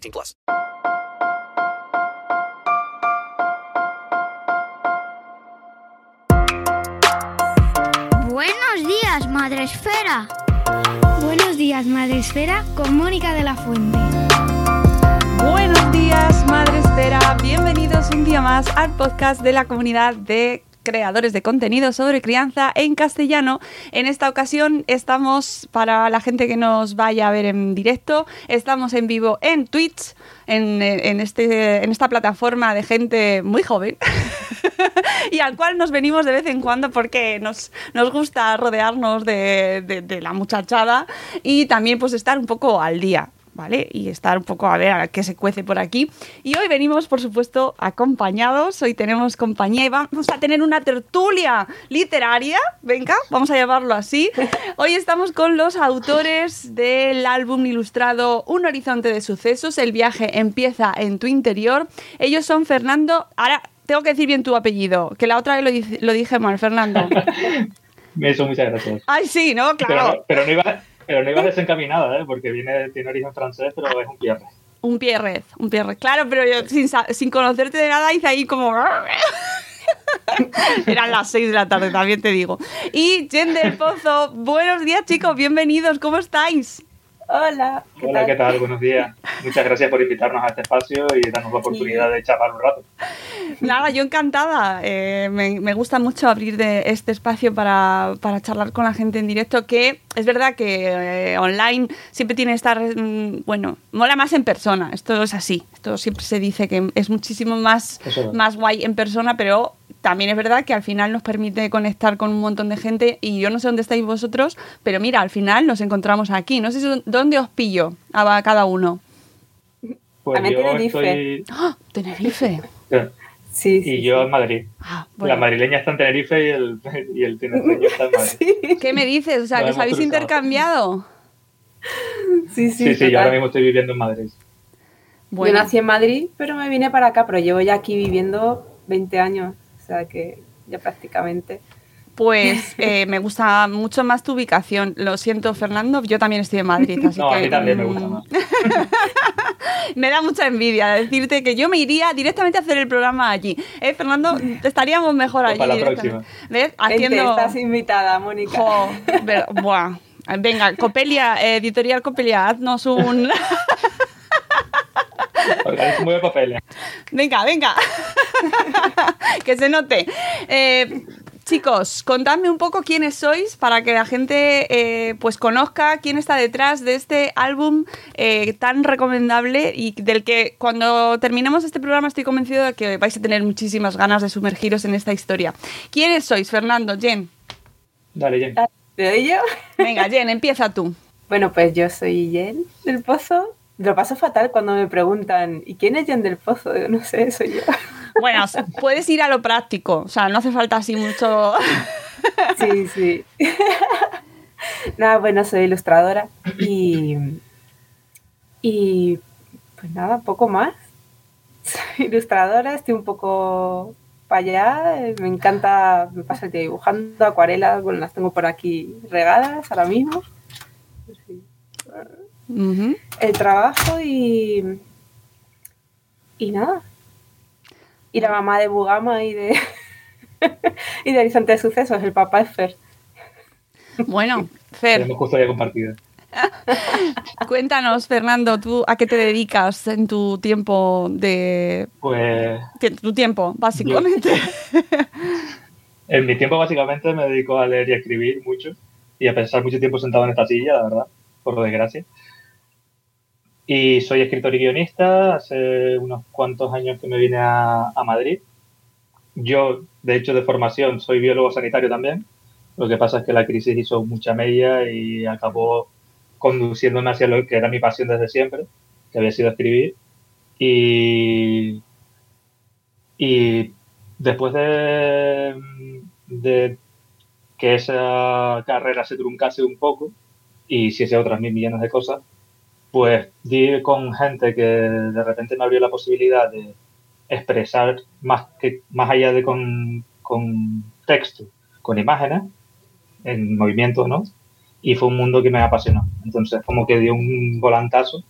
18 plus. Buenos días, Madre Esfera. Buenos días, Madre Esfera, con Mónica de la Fuente. Buenos días, Madre Esfera. Bienvenidos un día más al podcast de la comunidad de creadores de contenido sobre crianza en castellano. En esta ocasión estamos, para la gente que nos vaya a ver en directo, estamos en vivo en Twitch, en, en este, en esta plataforma de gente muy joven. y al cual nos venimos de vez en cuando porque nos, nos gusta rodearnos de, de- de la muchachada y también pues estar un poco al día. ¿Vale? Y estar un poco a ver a qué se cuece por aquí. Y hoy venimos, por supuesto, acompañados. Hoy tenemos compañía y vamos a tener una tertulia literaria. Venga, vamos a llamarlo así. Hoy estamos con los autores del álbum ilustrado Un horizonte de sucesos. El viaje empieza en tu interior. Ellos son Fernando. Ahora tengo que decir bien tu apellido, que la otra vez lo, dice- lo dije mal, Fernando. Eso, muchas gracias. Ay, sí, ¿no? Pero, Claro. no- pero no iba, pero no ibas desencaminada, ¿eh? porque viene, tiene origen francés, pero es un Pierre. Un Pierrez, un Pierrez. Claro, pero yo sin, sin conocerte de nada hice ahí como... Eran las 6 de la tarde, también te digo. Y Jen del Pozo, buenos días chicos, bienvenidos, ¿cómo estáis? Hola, ¿qué Hola, tal? ¿qué tal? Buenos días. Muchas gracias por invitarnos a este espacio y darnos la oportunidad de charlar un rato. Nada, yo encantada. Eh, me, me gusta mucho abrir de este espacio para, para charlar con la gente en directo, que es verdad que eh, online siempre tiene que estar, mm, bueno, mola más en persona. Esto es así. Esto siempre se dice que es muchísimo más, es. más guay en persona, pero también es verdad que al final nos permite conectar con un montón de gente y yo no sé dónde estáis vosotros, pero mira, al final nos encontramos aquí. No sé si- dónde os pillo a cada uno. Pues yo Tenerife. estoy... ¡Ah! Tenerife. Sí, sí. Y yo en Madrid. Ah, bueno. La madrileña está en Tenerife y el, y el tinerfeño está en Madrid. ¿Qué me dices? O sea, que os habéis cruzado. intercambiado. Sí, sí, Sí, sí, yo ahora mismo estoy viviendo en Madrid. Yo nací en Madrid, pero me vine para acá, pero llevo ya aquí viviendo 20 años, sea que ya prácticamente. Pues eh, me gusta mucho más tu ubicación. Lo siento, Fernando, yo también estoy en Madrid, así No, que a mí también me mm, gusta más. me da mucha envidia decirte que yo me iría directamente a hacer el programa allí. ¿Eh, Fernando? Estaríamos mejor Pues allí. para la directamente. próxima. ¿Ves? Vente, Haciendo... estás invitada, Mónica. Jo, buah. Venga, Copelia, eh, editorial Copelia, haznos un... De. Venga, venga. que se note. Eh, chicos, contadme un poco quiénes sois para que la gente eh, pues conozca quién está detrás de este álbum eh, tan recomendable y del que cuando terminemos este programa estoy convencido de que vais a tener muchísimas ganas de sumergiros en esta historia. ¿Quiénes sois, Fernando? Jen. Dale, Jen. ¿Te doy yo? Venga, Jen, empieza tú. Bueno, pues yo soy Jen del Pozo. Lo paso fatal cuando me preguntan, ¿y quién es Jen del Pozo? Digo, no sé, soy yo. Bueno, puedes ir a lo práctico, o sea, no hace falta así mucho... Sí, sí. nada, bueno, soy ilustradora y, y pues nada, poco más. Soy ilustradora, estoy un poco para allá, me encanta, me pasa el día dibujando acuarelas, bueno, las tengo por aquí regadas ahora mismo. El trabajo y, y nada. Y la mamá de Bugama y de, y de Horizonte de Sucesos, el papá es Fer. Bueno, Fer, Tenemos custodia compartida. Cuéntanos, Fernando, ¿tú a qué te dedicas en tu tiempo de... Pues tu tiempo, básicamente? en mi tiempo básicamente me dedico a leer y a escribir mucho y a pensar mucho tiempo sentado en esta silla, la verdad, por desgracia. Y soy escritor y guionista, hace unos cuantos años que me vine a, Madrid. Yo, de hecho, de formación soy biólogo sanitario también. Lo que pasa es que la crisis hizo mucha mella y acabó conduciéndome hacia lo que era mi pasión desde siempre, que había sido escribir. Y, y después de, de que esa carrera se truncase un poco y hiciese otras mil millones de cosas, pues di con gente que de repente me abrió la posibilidad de expresar más, que, más allá de con, con texto, con imágenes, en movimiento, ¿no? Y fue un mundo que me apasionó. Entonces, como que dio un volantazo.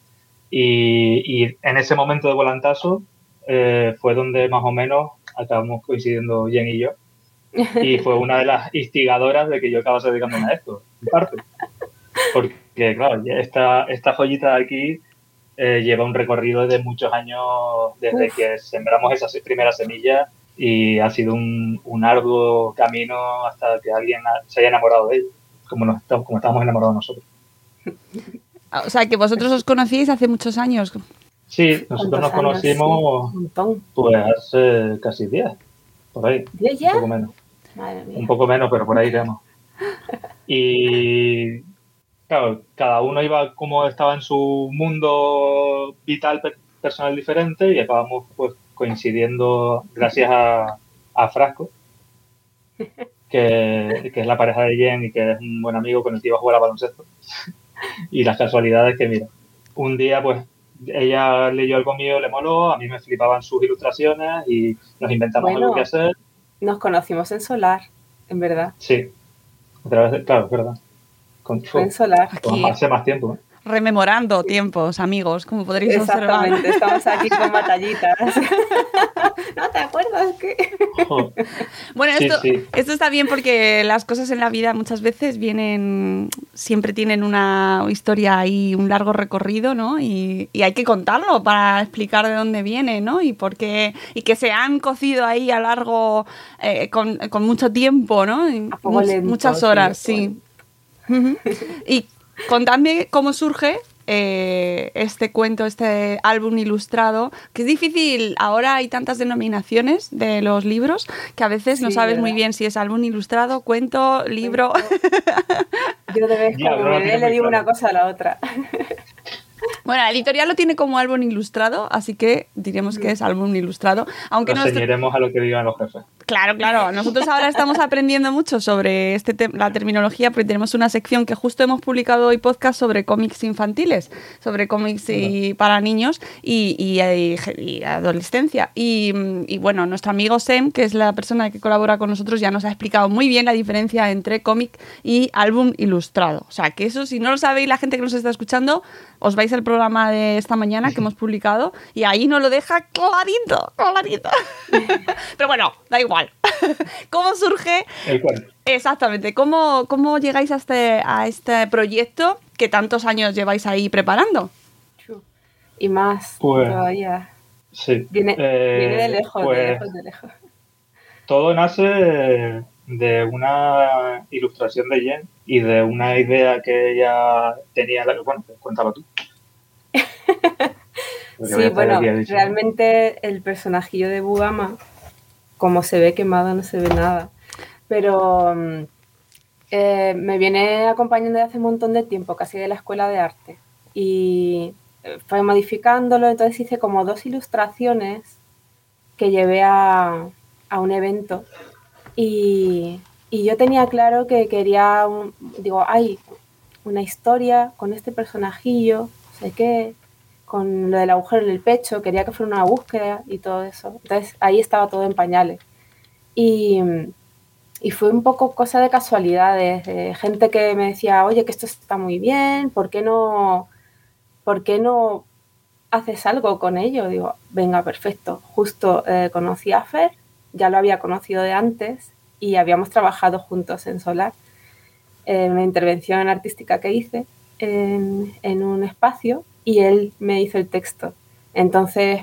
Y, y en ese momento de volantazo eh, fue donde más o menos acabamos coincidiendo Jen y yo. Y fue una de las instigadoras de que yo acabase dedicándome a esto, en parte. Porque, claro, ya esta, esta joyita de aquí eh, lleva un recorrido de muchos años desde Uf. que sembramos esa se- primera semilla y ha sido un, un arduo camino hasta que alguien se haya enamorado de él, como, nos, estamos- como estamos enamorados nosotros. O sea, que vosotros os conocíais hace muchos años. Sí, nosotros nos ¿Cuántos años? Sí, conocimos un pues hace casi 10, por ahí, ¿Diez un ya? poco menos. Madre mía. Un poco menos, pero por ahí iremos. Y claro, cada uno iba como estaba en su mundo vital per- personal diferente y acabamos pues coincidiendo gracias a, a Frasco, que, que es la pareja de Jen y que es un buen amigo con el que iba a jugar a baloncesto. Y las casualidades que, mira, un día pues ella leyó algo mío, le moló, a mí me flipaban sus ilustraciones y nos inventamos Bueno. algo que hacer. Nos conocimos en Solar, en verdad. Sí, a través de, claro, es verdad. Con, Fue en Solar. Aquí. hace más tiempo. ¿eh? Rememorando tiempos, amigos, como podréis observar. Exactamente, estamos aquí con batallitas. ¿No te acuerdas que? Bueno, Sí, esto, sí. esto está bien porque las cosas en la vida muchas veces vienen, siempre tienen una historia y un largo recorrido, ¿no? Y, y hay que contarlo para explicar de dónde viene, ¿no? Y por qué, y que se han cocido ahí a largo, eh, con, con mucho tiempo, ¿no? Much- lento, muchas sí, horas, a Y contadme cómo surge eh, este cuento, este álbum ilustrado, que es difícil, ahora hay tantas denominaciones de los libros que a veces no sabes muy bien si es álbum ilustrado, cuento, libro. Yo de vez me le digo claro. una cosa a la otra. Bueno, la editorial lo tiene como álbum ilustrado, así que diremos que es álbum ilustrado, aunque Nos ceñiremos a lo que digan los jefes. Claro, claro. Nosotros ahora estamos aprendiendo mucho sobre este te- la terminología porque tenemos una sección que justo hemos publicado hoy podcast sobre cómics infantiles, sobre cómics y para niños y, y- y- y adolescencia. Y, y bueno, nuestro amigo Sem, que es la persona que colabora con nosotros, ya nos ha explicado muy bien la diferencia entre cómic y álbum ilustrado. O sea, que eso, si no lo sabéis, la gente que nos está escuchando, os vais al programa de esta mañana que hemos publicado y ahí nos lo deja clarito, clarito. Pero bueno, da igual. ¿Cómo surge El exactamente? ¿Cómo, cómo llegáis a este, a este proyecto que tantos años lleváis ahí preparando? Y más Pues- todavía. Sí. Viene, Eh, viene de lejos, pues, de lejos, de lejos. Todo nace de una ilustración de Jen y de una idea que ella tenía. Bueno, cuéntalo tú. Sí, bueno, realmente el personajillo de Bugama, como se ve quemado, no se ve nada. Pero mm, eh, me viene acompañando desde hace un montón de tiempo, casi de la escuela de arte. Y eh, fue modificándolo, entonces hice como dos ilustraciones que llevé a, a un evento. Y, y yo tenía claro que quería, un- digo, hay una historia con este personajillo, no sé qué, con lo del agujero en el pecho, quería que fuera una búsqueda y todo eso. Entonces ahí estaba todo en pañales. Y, y fue un poco cosa de casualidades, de gente que me decía, oye, que esto está muy bien, ¿por qué no, por qué no haces algo con ello? Digo, venga, perfecto. Justo eh, conocí a Fer, ya lo había conocido de antes y habíamos trabajado juntos en Solar, en una intervención artística que hice. en, en un espacio y él me hizo el texto. Entonces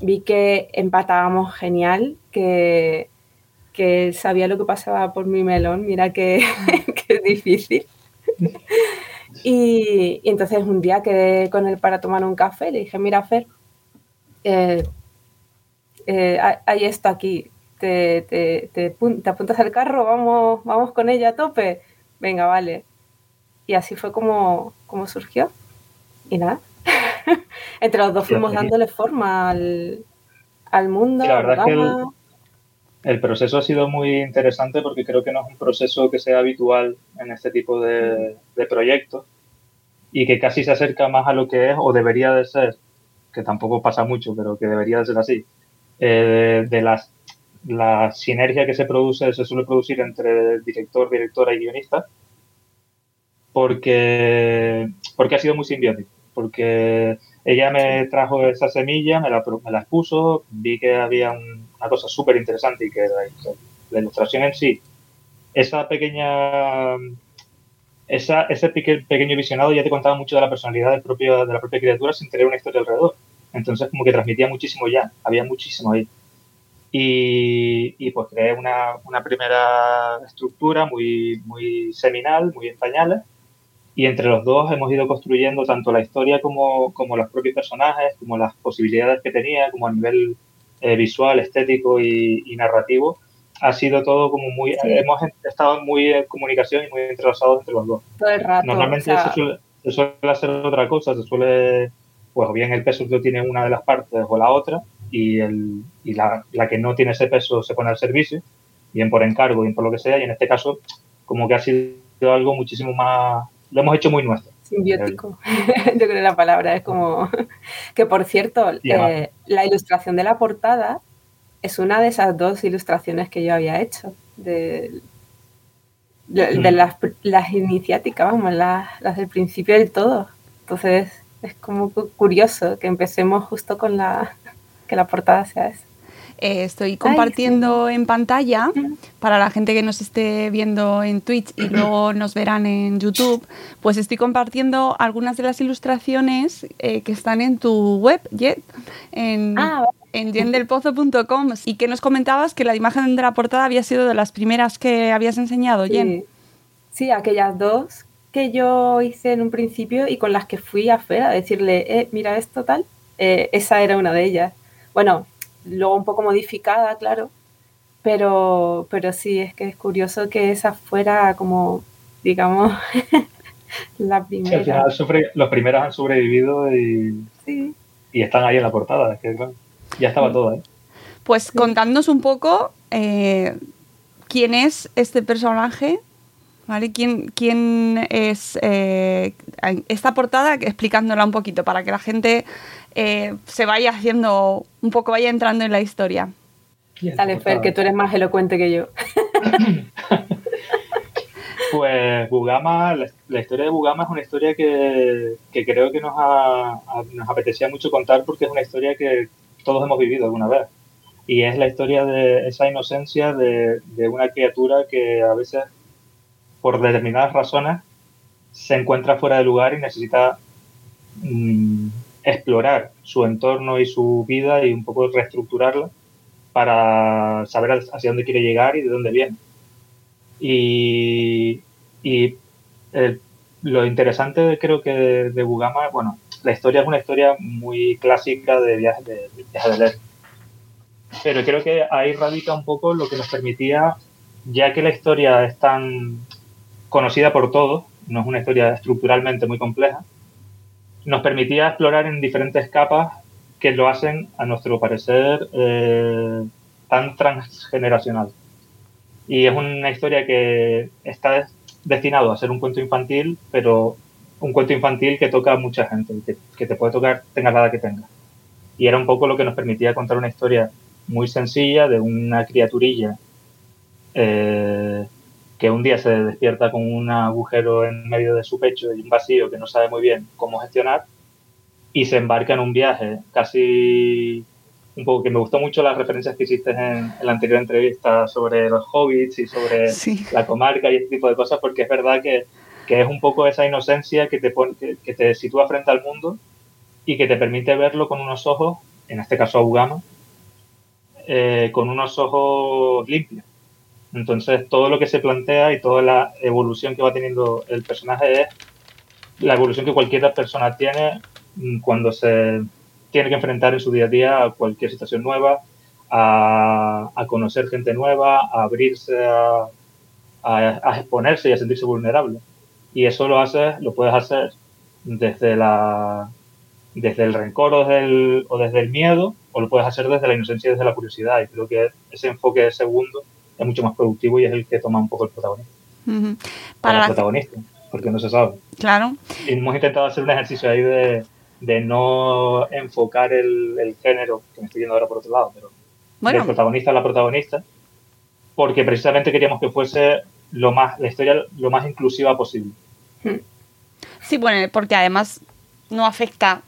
vi que empatábamos genial, que, que sabía lo que pasaba por mi melón, mira que, que es difícil. Y, entonces un día quedé con él para tomar un café, le dije, mira Fer, eh, eh, hay- esto aquí, te, te, te te apuntas al carro, vamos, vamos con ella a tope, venga, vale. Y así fue como, como surgió. Y nada, entre los dos fuimos dándole forma al, al mundo, Sí, la al verdad es que el- proceso ha sido muy interesante porque creo que no es un proceso que sea habitual en este tipo de, de proyectos y que casi se acerca más a lo que es o debería de ser, que tampoco pasa mucho, pero que debería de ser así, eh, de, de las, la sinergia que se produce, se suele producir entre director, directora y guionista, porque, porque ha sido muy simbiótico, porque ella me trajo esa semilla, me la, me la expuso, vi que había un- una cosa súper interesante y que la, la ilustración en sí, esa pequeña, esa, ese peque- pequeño visionado ya te contaba mucho de la personalidad del propio, de la propia criatura sin tener una historia alrededor. Entonces como que transmitía muchísimo ya, había muchísimo ahí. Y, y pues creé una, una primera estructura muy, muy seminal, muy en pañales, y entre los dos hemos ido construyendo tanto la historia como, como los propios personajes, como las posibilidades que tenía, como a nivel eh, visual, estético y, y narrativo. Ha sido todo como muy... Sí. Hemos estado muy en comunicación y muy entrelazados entre los dos. todo el rato. Normalmente o sea, se, suele, se suele hacer otra cosa, se suele, pues bien el peso lo tiene una de las partes o la otra, y, el, y la, la que no tiene ese peso se pone al servicio, bien por encargo, bien por lo que sea, y en este caso como que ha sido algo muchísimo más, lo hemos hecho muy nuestro. Simbiótico, yo creo que la palabra es como... Que por cierto, eh, la ilustración de la portada es una de esas dos ilustraciones que yo había hecho, de, de, de Mm. las, las iniciáticas, vamos, las, las del principio del todo. Entonces es como cu- curioso que empecemos justo con la... que la portada sea esa. Eh, estoy compartiendo en pantalla para la gente que nos esté viendo en Twitch y luego nos verán en YouTube, pues estoy compartiendo algunas de las ilustraciones eh, que están en tu web, Jet, en, Ah, en jendelpozo.com y que nos comentabas que la imagen de la portada había sido de las primeras que habías enseñado, Jen. Sí, sí, aquellas dos que yo hice en un principio y con las que fui a Fer a decirle, eh, mira esto tal, eh, esa era una de ellas. Bueno, luego un poco modificada, claro, pero, pero sí, es que es curioso que esa fuera como, digamos, la Sí, al primera. final los primeros han sobrevivido y, Sí. y están ahí en la portada, es que claro, ya estaba todo ahí. Pues contadnos un poco eh, quién es este personaje, ¿vale? ¿Quién, quién es eh, esta portada? Explicándola un poquito para que la gente eh, se vaya haciendo, un poco vaya entrando en la historia. Dale, Fer, que tú eres más elocuente que yo. Pues Bugama, la, la historia de Bugama es una historia que, que creo que nos, ha- a- nos apetecía mucho contar porque es una historia que todos hemos vivido alguna vez. Y es la historia de esa inocencia de, de una criatura que a veces, por determinadas razones, se encuentra fuera de lugar y necesita mm, explorar su entorno y su vida y un poco reestructurarla para saber hacia dónde quiere llegar y de dónde viene. Y, y, lo interesante creo que de, de Bugama, bueno, la historia es una historia muy clásica de viaje de, de, viaje del héroe. Pero creo que ahí radica un poco lo que nos permitía, ya que la historia es tan conocida por todos, no es una historia estructuralmente muy compleja, nos permitía explorar en diferentes capas que lo hacen, a nuestro parecer, eh, tan transgeneracional. Y es una historia que está destinado a ser un cuento infantil, pero un cuento infantil que toca a mucha gente, que, que te puede tocar, tengas la edad que tengas. Y era un poco lo que nos permitía contar una historia muy sencilla de una criaturilla eh, que un día se despierta con un agujero en medio de su pecho y un vacío que no sabe muy bien cómo gestionar y se embarca en un viaje casi un poco que me gustó mucho las referencias que hiciste en, en la anterior entrevista sobre los hobbits y sobre Sí. la comarca y este tipo de cosas porque es verdad que que es un poco esa inocencia que te, pone, que, que te sitúa frente al mundo y que te permite verlo con unos ojos, en este caso a Ugama, eh, con unos ojos limpios. Entonces, todo lo que se plantea y toda la evolución que va teniendo el personaje es la evolución que cualquier persona tiene mm, cuando se tiene que enfrentar en su día a día a cualquier situación nueva, a, a conocer gente nueva, a abrirse, a, exponerse y a sentirse vulnerable. Y eso lo haces, lo puedes hacer desde la desde el rencor o desde el, o desde el miedo, o lo puedes hacer desde la inocencia y desde la curiosidad. Y creo que ese enfoque segundo es mucho más productivo y es el que toma un poco el protagonismo. Ujú. Para Para el la- protagonista, porque no se sabe. Claro. Y hemos intentado hacer un ejercicio ahí de, de no enfocar el, el género, que me estoy yendo ahora por otro lado, pero Bueno. del protagonista a la protagonista, porque precisamente queríamos que fuese lo más, la historia lo más inclusiva posible. Sí, bueno, porque además no afecta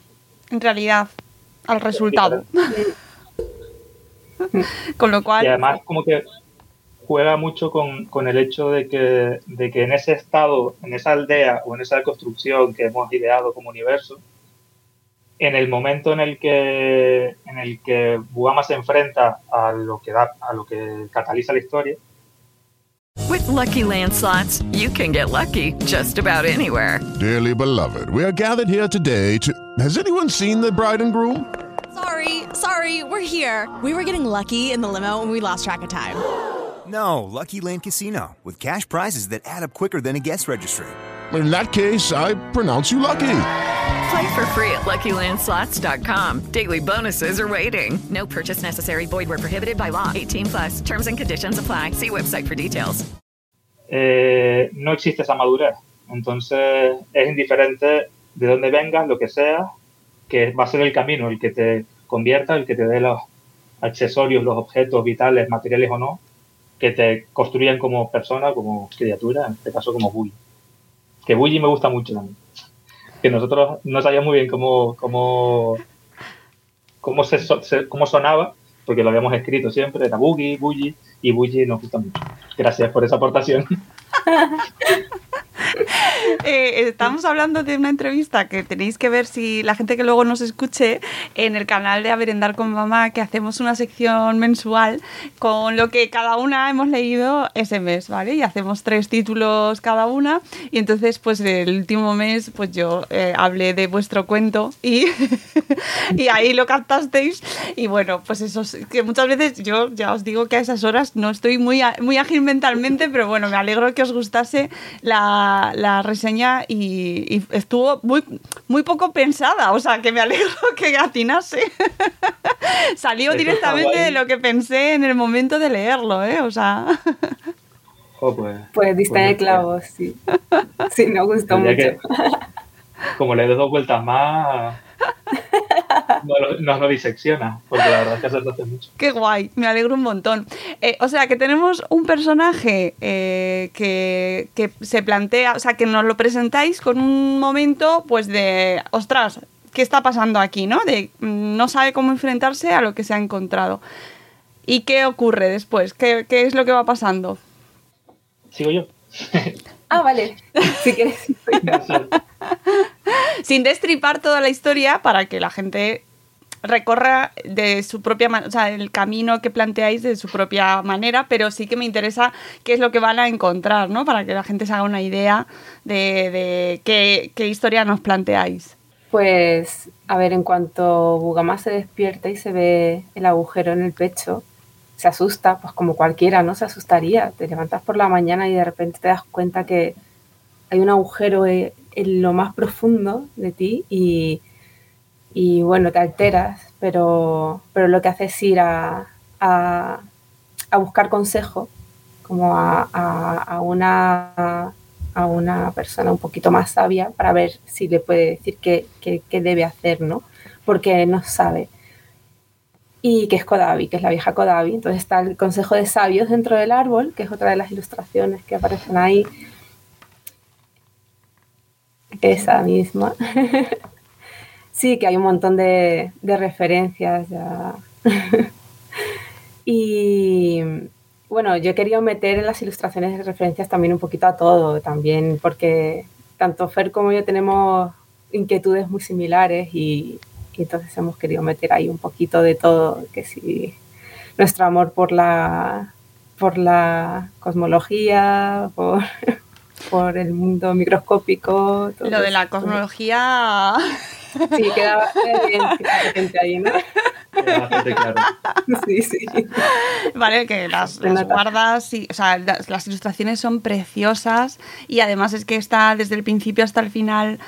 en realidad al resultado. Con lo cual, Y además como que juega mucho con, con el hecho de que, de que en ese estado, en esa aldea o en esa construcción que hemos ideado como universo, en el momento en el que en el que Bugama se enfrenta a lo que da, a lo que cataliza la historia, With Lucky Land slots, you can get lucky just about anywhere. Dearly beloved, we are gathered here today to. Has anyone seen the bride and groom? Sorry, sorry, we're here. We were getting lucky in the limo and we lost track of time. No, Lucky Land Casino, with cash prizes that add up quicker than a guest registry. In that case, I pronounce you lucky. Play for free at LuckyLandSlots.com. Daily bonuses are waiting. No purchase necessary. Void where prohibited by law. 18 plus. Terms and conditions apply. See website for details. eh, no existe esa madurez. Entonces es indiferente de dónde vengas, lo que seas, que va a ser el camino el que te convierta, el que te dé los accesorios, los objetos vitales, materiales o no, que te construyan como persona, como criatura, en este caso como Bully. Que Bully me gusta mucho también. Que nosotros no sabíamos muy bien cómo, cómo, cómo, se, se- cómo sonaba, porque lo habíamos escrito siempre, era Boogie, Bully, y Bully nos gusta mucho. Gracias por esa aportación. eh, estamos hablando de una entrevista que tenéis que ver si la gente que luego nos escuche en el canal de A Merendar con Mamá, que hacemos una sección mensual con lo que cada una hemos leído ese mes, ¿vale? Y hacemos tres títulos cada una. Y entonces, pues el último mes, pues yo eh, hablé de vuestro cuento y, y ahí lo captasteis. Y bueno, pues eso, es que muchas veces yo ya os digo que a esas horas no estoy muy, muy ágil mentalmente, pero bueno, me alegro que os gustase la, la reseña y, y estuvo muy, muy poco pensada, o sea, que me alegro que atinase. Salió Eso directamente de lo que pensé en el momento de leerlo, ¿eh? O sea, Jo, pues, Pues diste el pues, sí. Sí, me gustó mucho. que- como le des dos vueltas más, no lo, nos lo disecciona, porque la verdad es que acertaste mucho. Qué guay, me alegro un montón. Eh, o sea, que tenemos un personaje eh, que, que se plantea, o sea, que nos lo presentáis con un momento, pues de, ostras, ¿qué está pasando aquí, no? De no sabe cómo enfrentarse a lo que se ha encontrado. ¿Y qué ocurre después? ¿Qué, qué es lo que va pasando? Sigo yo. Ah, vale. Si quieres. Sin destripar toda la historia para que la gente recorra de su propia o sea, el camino que planteáis de su propia manera, pero sí que me interesa qué es lo que van a encontrar, ¿no? Para que la gente se haga una idea de, de qué, qué historia nos planteáis. Pues, a ver, en cuanto Bugama se despierta y se ve el agujero en el pecho, se asusta, pues como cualquiera, ¿no? Se asustaría. Te levantas por la mañana y de repente te das cuenta que hay un agujero eh, en lo más profundo de ti y, y bueno, te alteras, pero, pero lo que haces es ir a, a, a buscar consejo, como a, a, una a una persona un poquito más sabia para ver si le puede decir qué, qué- qué debe hacer, ¿no? Porque no sabe. Y que es Kodabi, que es la vieja Kodabi. Entonces está el consejo de sabios dentro del árbol, que es otra de las ilustraciones que aparecen ahí. Esa misma. sí, que hay un montón de, de referencias ya. y, bueno, yo he querido meter en las ilustraciones referencias también un poquito a todo, también porque tanto Fer como yo tenemos inquietudes muy similares y, y entonces hemos querido meter ahí un poquito de todo, que si nuestro amor por la, por la cosmología, por, por el mundo microscópico. todo Lo de la cosmología. Sí, queda evidente ahí, ¿no? Bastante claro. Sí, sí. Vale, que las, las guardas, y, o sea, las, las ilustraciones son preciosas y además es que está desde el principio hasta el final,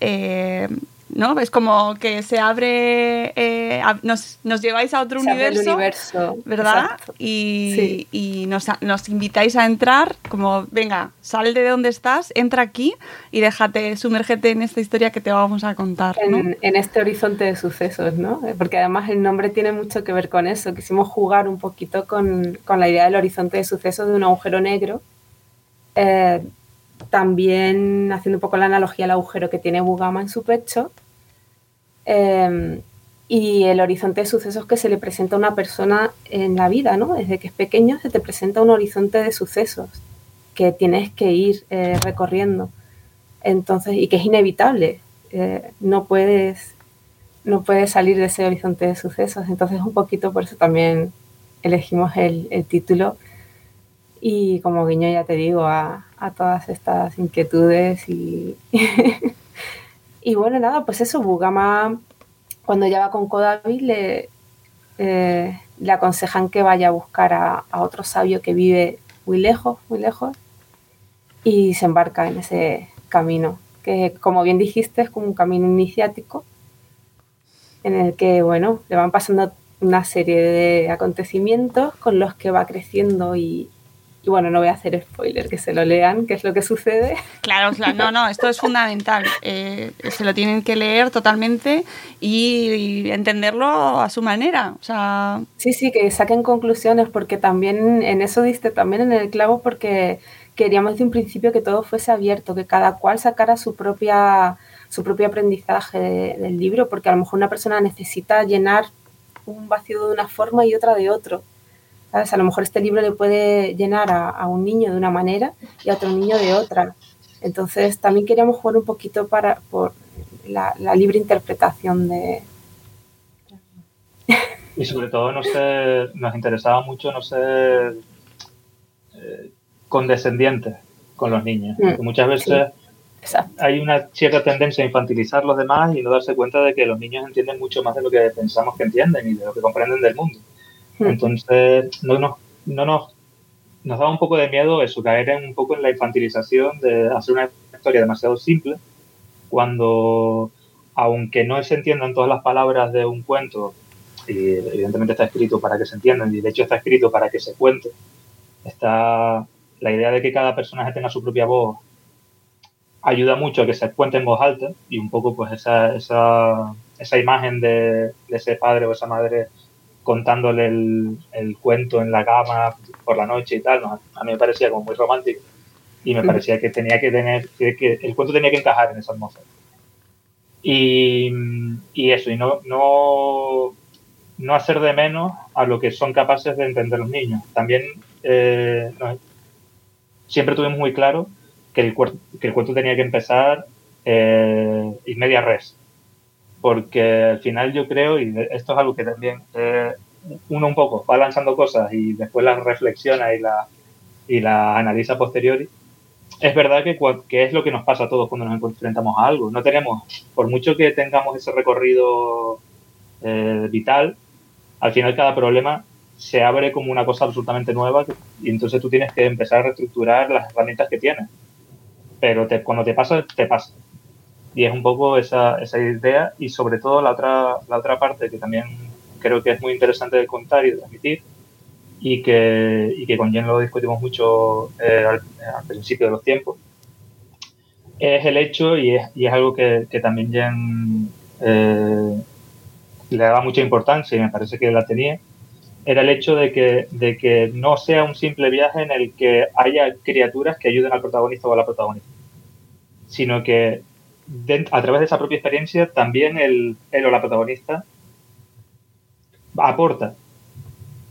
eh, ¿no? Es como que se abre, eh, a- nos, nos lleváis a otro Se abre el universo, universo, ¿verdad? Y, Sí. y nos, nos invitáis a entrar, como, venga, sal de donde estás, entra aquí y déjate, sumérgete en esta historia que te vamos a contar, ¿no? en, en este horizonte de sucesos, ¿no? Porque además el nombre tiene mucho que ver con eso. Quisimos jugar un poquito con, con la idea del horizonte de sucesos de un agujero negro. Eh, también haciendo un poco la analogía al agujero que tiene Bugama en su pecho. Eh, y el horizonte de sucesos que se le presenta a una persona en la vida, ¿no? Desde que es pequeño se te presenta un horizonte de sucesos que tienes que ir eh, recorriendo. Entonces, y que es inevitable. Eh, no puedes no puedes salir de ese horizonte de sucesos. Entonces, un poquito por eso también elegimos el, el título. Y como guiño, ya te digo, a, a todas estas inquietudes y, y bueno, nada, pues eso, Bugama, cuando ya va con Kodavi, le, eh, le aconsejan que vaya a buscar a, a otro sabio que vive muy lejos, muy lejos, y se embarca en ese camino, que como bien dijiste es como un camino iniciático, en el que, bueno, le van pasando una serie de acontecimientos con los que va creciendo y, y bueno, no voy a hacer spoiler, que se lo lean, qué es lo que sucede. Claro, claro, no, no, esto es fundamental. Eh, se lo tienen que leer totalmente y, y entenderlo a su manera. O sea, Sí, sí, que saquen conclusiones, porque también en eso diste también en el clavo, porque queríamos desde un principio que todo fuese abierto, que cada cual sacara su propia su propio aprendizaje de- del libro, porque a lo mejor una persona necesita llenar un vacío de una forma y otra de otro. ¿Sabes? A lo mejor este libro le puede llenar a, a un niño de una manera y a otro niño de otra. Entonces también queríamos jugar un poquito para por la, la libre interpretación de, Y sobre todo no ser, nos interesaba mucho no ser eh, condescendientes con los niños. Mm, Porque muchas veces hay una cierta tendencia a infantilizar los demás y no darse cuenta de que los niños entienden mucho más de lo que pensamos que entienden y de lo que comprenden del mundo. Mm. Entonces, no nos, no nos, nos daba un poco de miedo eso, caer en un poco en la infantilización de hacer una historia demasiado simple, cuando, aunque no se entiendan todas las palabras de un cuento, y evidentemente está escrito para que se entiendan, y de hecho está escrito para que se cuente, está la idea de que cada personaje tenga su propia voz ayuda mucho a que se cuente en voz alta y un poco pues esa, esa, esa imagen de, de ese padre o esa madre contándole el, el cuento en la cama por la noche y tal, ¿no? a mí me parecía como muy romántico y me parecía que tenía que tener, que, que el cuento tenía que encajar en esa atmósfera. Y, y eso, y no, no, no hacer de menos a lo que son capaces de entender los niños. También eh, no- siempre tuvimos muy claro que el, que el cuento tenía que empezar eh, in media res. Porque al final yo creo, y esto es algo que también eh, uno un poco va lanzando cosas y después las reflexiona y la, y la analiza posteriori, es verdad que, que es lo que nos pasa a todos cuando nos enfrentamos a algo. No tenemos, por mucho que tengamos ese recorrido eh, vital, al final cada problema se abre como una cosa absolutamente nueva y entonces tú tienes que empezar a reestructurar las herramientas que tienes. Pero te- cuando te pasa, te pasa. Y es un poco esa, esa idea y sobre todo la otra, la otra parte que también creo que es muy interesante de contar y de transmitir y que, y que con Jen lo discutimos mucho eh, al, principio de los tiempos, es el hecho, y es, y es algo que, que también Jen eh, le daba mucha importancia y me parece que la tenía, era el hecho de que, de que no sea un simple viaje en el que haya criaturas que ayuden al protagonista o a la protagonista, sino que a través de esa propia experiencia también el, él o la protagonista aporta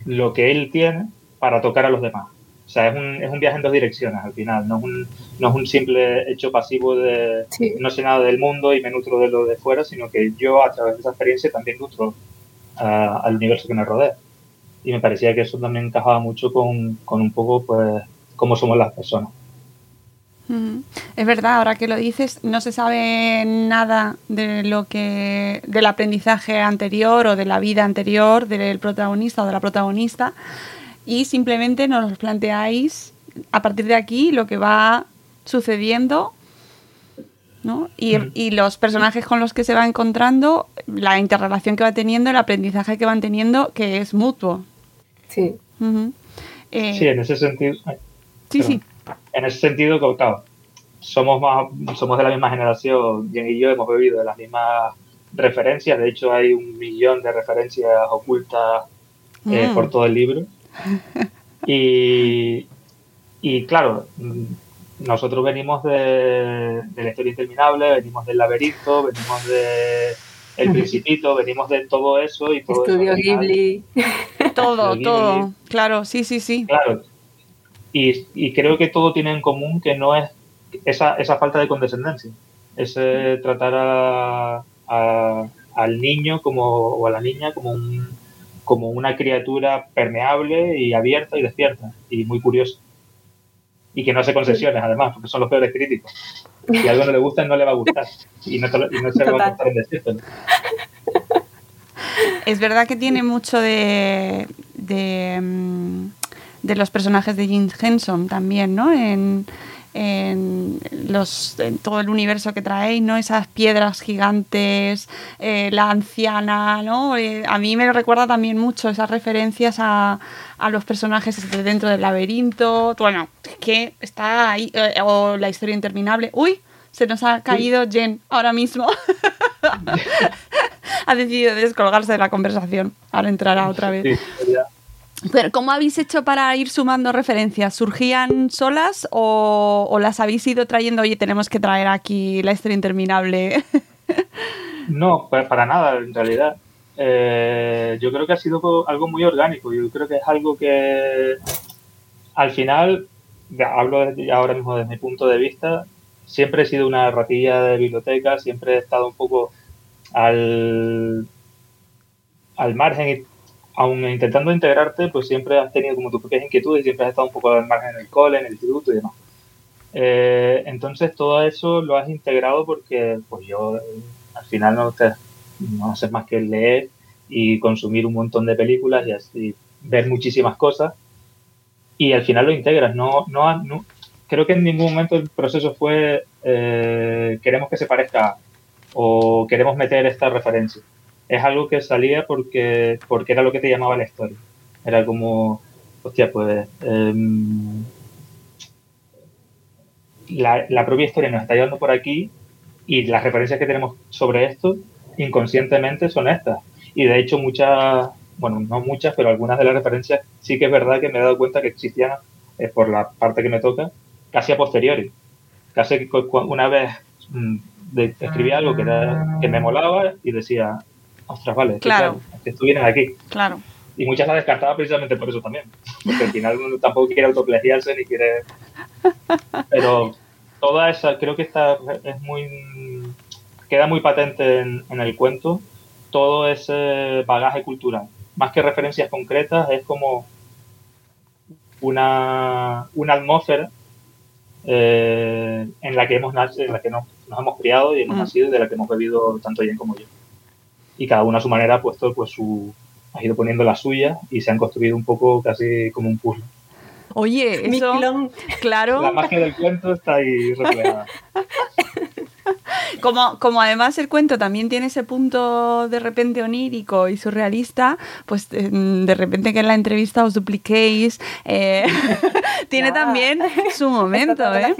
lo que él tiene para tocar a los demás. O sea, es un, es un viaje en dos direcciones al final, no es un, no es un simple hecho pasivo de no sé nada del mundo y me nutro de lo de fuera, sino que yo a través de esa experiencia también nutro ah, al universo que me rodea. Y me parecía que eso también encajaba mucho con, con un poco, pues, cómo somos las personas. Es verdad, ahora que lo dices, no se sabe nada de lo que del aprendizaje anterior o de la vida anterior del protagonista o de la protagonista y simplemente nos los planteáis a partir de aquí lo que va sucediendo ¿no? y, y los personajes con los que se va encontrando, la interrelación que va teniendo, el aprendizaje que van teniendo, que es mutuo. Sí. Eh, Sí, en ese sentido. ay, sí, sí. En ese sentido, claro, somos, más, somos de la misma generación, Jen y yo hemos bebido de las mismas referencias. De hecho, hay un millón de referencias ocultas eh, Mm. por todo el libro. Y, y claro, nosotros venimos de, de la historia interminable, venimos del laberinto, venimos de El Principito, venimos de todo eso y todo Estudio eso. Ghibli. Todo, Ghibli. todo. Claro, sí, sí, sí. Claro. Y, y creo que todo tiene en común que no es esa, esa falta de condescendencia. Ese tratar a, a- al niño como, o a la niña como, un, como una criatura permeable y abierta y despierta y muy curiosa. Y que no se concesiones, además, porque son los peores críticos. Si algo no le gusta, no le va a gustar. Y no, te lo- y no se va a gustar en decírtelo. Es verdad que tiene mucho de, de, mm, de los personajes de Jim Henson también, ¿no? En, en, los, en todo el universo que traéis, ¿no? Esas piedras gigantes, eh, la anciana, ¿no? Eh, a mí me recuerda también mucho esas referencias a, a los personajes de dentro del laberinto. Bueno, que está ahí, eh, o la historia interminable. ¡Uy! Se nos ha caído Jen ahora mismo. ha decidido descolgarse de la conversación. Ahora entrará otra vez. Sí. Pero, ¿cómo habéis hecho para ir sumando referencias? ¿Surgían solas o, las habéis ido trayendo? Oye, tenemos que traer aquí la historia interminable. No, pa- para nada, en realidad. Eh, yo creo que ha sido algo muy orgánico. Yo creo que es algo que al final, hablo ahora mismo desde mi punto de vista, siempre he sido una ratilla de biblioteca, siempre he estado un poco al, al margen y aun intentando integrarte, pues siempre has tenido como tus propias inquietudes siempre has estado un poco al margen en el cole, en el instituto y demás. Eh, entonces todo eso lo has integrado porque pues yo eh, al final no, te, no haces más que leer y consumir un montón de películas y así ver muchísimas cosas y al final lo integras. No, no, no- creo que en ningún momento el proceso fue eh, queremos que se parezca o queremos meter esta referencia. Es algo que salía porque, porque era lo que te llamaba la historia. Era como, hostia, pues em, la, la propia historia nos está llevando por aquí y las referencias que tenemos sobre esto inconscientemente son estas. Y de hecho muchas, bueno, no muchas, pero algunas de las referencias sí que es verdad que me he dado cuenta que existían eh, por la parte que me toca, casi a posteriori. Casi una vez mm, algo que, era- que me molaba y decía, ostras, vale, Claro. que tú vienes aquí. claro. Y muchas las descartaba precisamente por eso también. Porque al final uno tampoco quiere autoplagiarse ni quiere. Pero toda esa, creo que esta es muy. queda muy patente en, en el cuento todo ese bagaje cultural. Más que referencias concretas, es como una, una atmósfera eh, en la que hemos en la que nos, nos hemos criado y hemos nacido y de la que hemos bebido tanto Jen como yo. Y cada uno a su manera ha puesto pues su ha ido poniendo la suya y se han construido un poco casi como un puzzle. Oye, eso, claro. La magia del cuento está ahí reflejada. Como, como además el cuento también tiene ese punto de repente onírico y surrealista, pues eh, de repente que en la entrevista os dupliquéis, eh, tiene Ya. también su momento, ¿eh?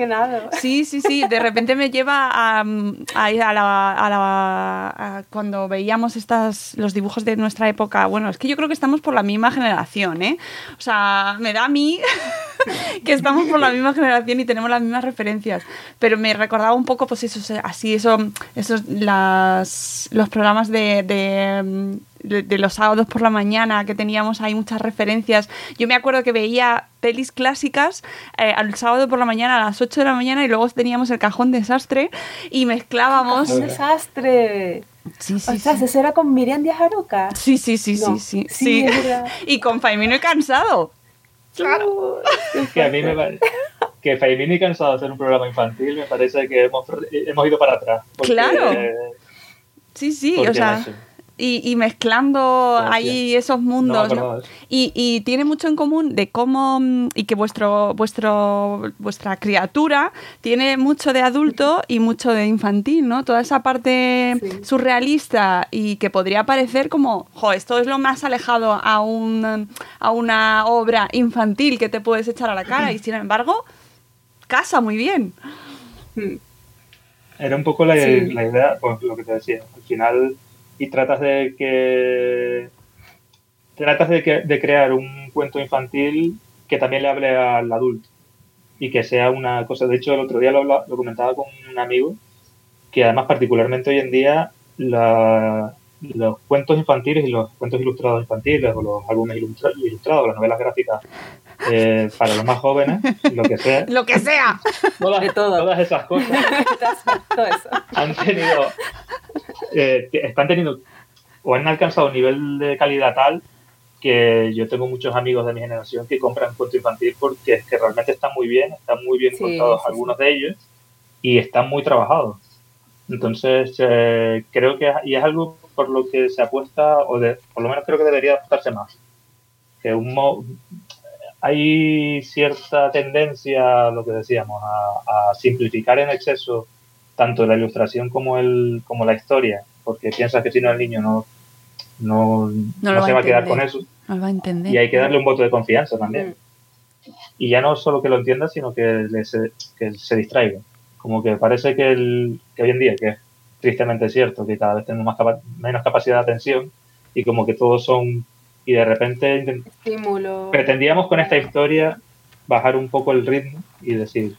Sí, sí, sí, de repente me lleva a, a, a la, a la- a cuando veíamos estas, los dibujos de nuestra época, bueno, es que yo creo que estamos por la misma generación, ¿eh? O sea, me da a mí que estamos por la misma generación y tenemos las mismas referencias. Pero me recordaba un poco, pues eso, así, eso, esos, las, los programas de, de, de- de los sábados por la mañana, que teníamos ahí muchas referencias. Yo me acuerdo que veía pelis clásicas eh, al sábado por la mañana a las 8 de la mañana y luego teníamos el cajón desastre y mezclábamos. ¡Un desastre! Sí, sí, o sea, sí. ¿eso era con Miriam Díaz Aroca? Sí, sí, sí, No. sí, sí, Sí. Y con Faimino y Cansado. Claro. que a mí me parece que Faimini y cansado de hacer un programa infantil me parece que hemos, hemos ido para atrás. porque- Claro. Sí, sí, porque, o sea, y, y mezclando ahí esos mundos. Y, y tiene mucho en común de cómo mm, y que vuestro vuestro vuestra criatura tiene mucho de adulto y mucho de infantil, ¿no? Toda esa parte surrealista y que podría parecer como, jo, esto es lo más alejado a un a una obra infantil que te puedes echar a la cara y sin embargo casa muy bien. Era un poco la, Sí. la idea, pues lo que te decía, al final, y tratas de que tratas de, que, de crear un cuento infantil que también le hable al adulto y que sea una cosa. De hecho, el otro día lo, lo comentaba con un amigo que además particularmente hoy en día la- los cuentos infantiles y los cuentos ilustrados infantiles o los álbumes ilustra- ilustrados, las novelas gráficas eh, para los más jóvenes, lo que sea, Lo que sea. todas, todas esas cosas Todo eso. han tenido eh, están teniendo o han alcanzado un nivel de calidad tal que yo tengo muchos amigos de mi generación que compran cuento infantil porque es que realmente están muy bien, están muy bien Sí, contados sí, algunos de ellos y están muy trabajados. Entonces, eh, creo que y es algo por lo que se apuesta, o de, por lo menos creo que debería apostarse más. Que un hay cierta tendencia, lo que decíamos, a, a simplificar en exceso tanto la ilustración como, el, como la historia, porque piensas que si no el niño no, no, No se va a quedar con eso. No lo va a entender. Y hay que darle un voto de confianza también. Y ya no solo que lo entienda, sino que, le se, que se distraiga. Como que parece que, el, que hoy en día, que es tristemente cierto, que cada vez tenemos más capa- menos capacidad de atención y como que todos son... Y de repente Estímulo. pretendíamos con esta historia bajar un poco el ritmo y decir,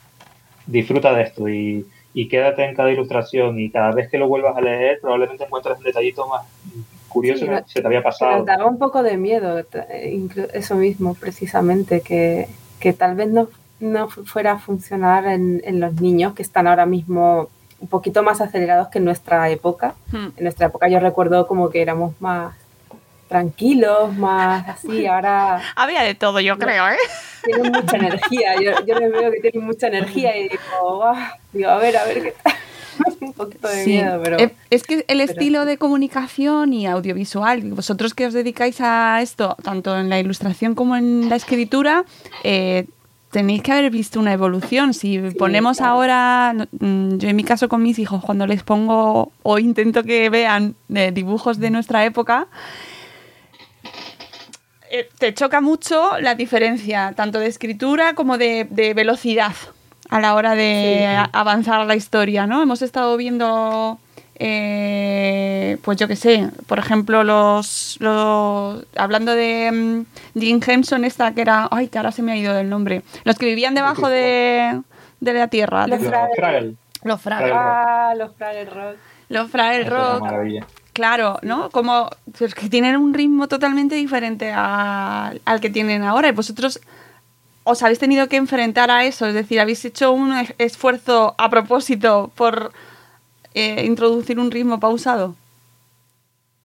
disfruta de esto y, y quédate en cada ilustración y cada vez que lo vuelvas a leer probablemente encuentres un detallito más curioso Sí, que se te había pasado. daba un poco de miedo, eh, eso mismo, precisamente, que, que tal vez no, no fu- fuera a funcionar en, en los niños que están ahora mismo un poquito más acelerados que en nuestra época. Hmm. En nuestra época yo recuerdo como que éramos más tranquilos, más así, ahora Había de todo, yo creo, ¿eh? tienen mucha energía, yo, yo les veo que tienen mucha energía y digo, "Guau", digo, a ver, a ver qué tal. un poquito de Sí. miedo, pero... Eh, Es que el pero estilo de comunicación y audiovisual, vosotros que os dedicáis a esto, tanto en la ilustración como en la escritura, eh, tenéis que haber visto una evolución. Si ponemos claro. ahora, mm, yo en mi caso con mis hijos, cuando les pongo o intento que vean eh, dibujos de nuestra época, eh, te choca mucho la diferencia, tanto de escritura como de, de velocidad a la hora de Sí. a- avanzar la historia, ¿no? Hemos estado viendo, eh, pues yo qué sé, por ejemplo, los, los hablando de mm, Jim Henson, esta que era, ay, que ahora se me ha ido del nombre, los que vivían debajo de, de la tierra, Los Fraggle. Los Fraggle, Ah, los Fraggle Rock. los Fraggle Rock, maravilla. Claro, ¿no? Como pues, que tienen un ritmo totalmente diferente a- al que tienen ahora. Y vosotros os habéis tenido que enfrentar a eso. Es decir, habéis hecho un esfuerzo a propósito por eh, introducir un ritmo pausado.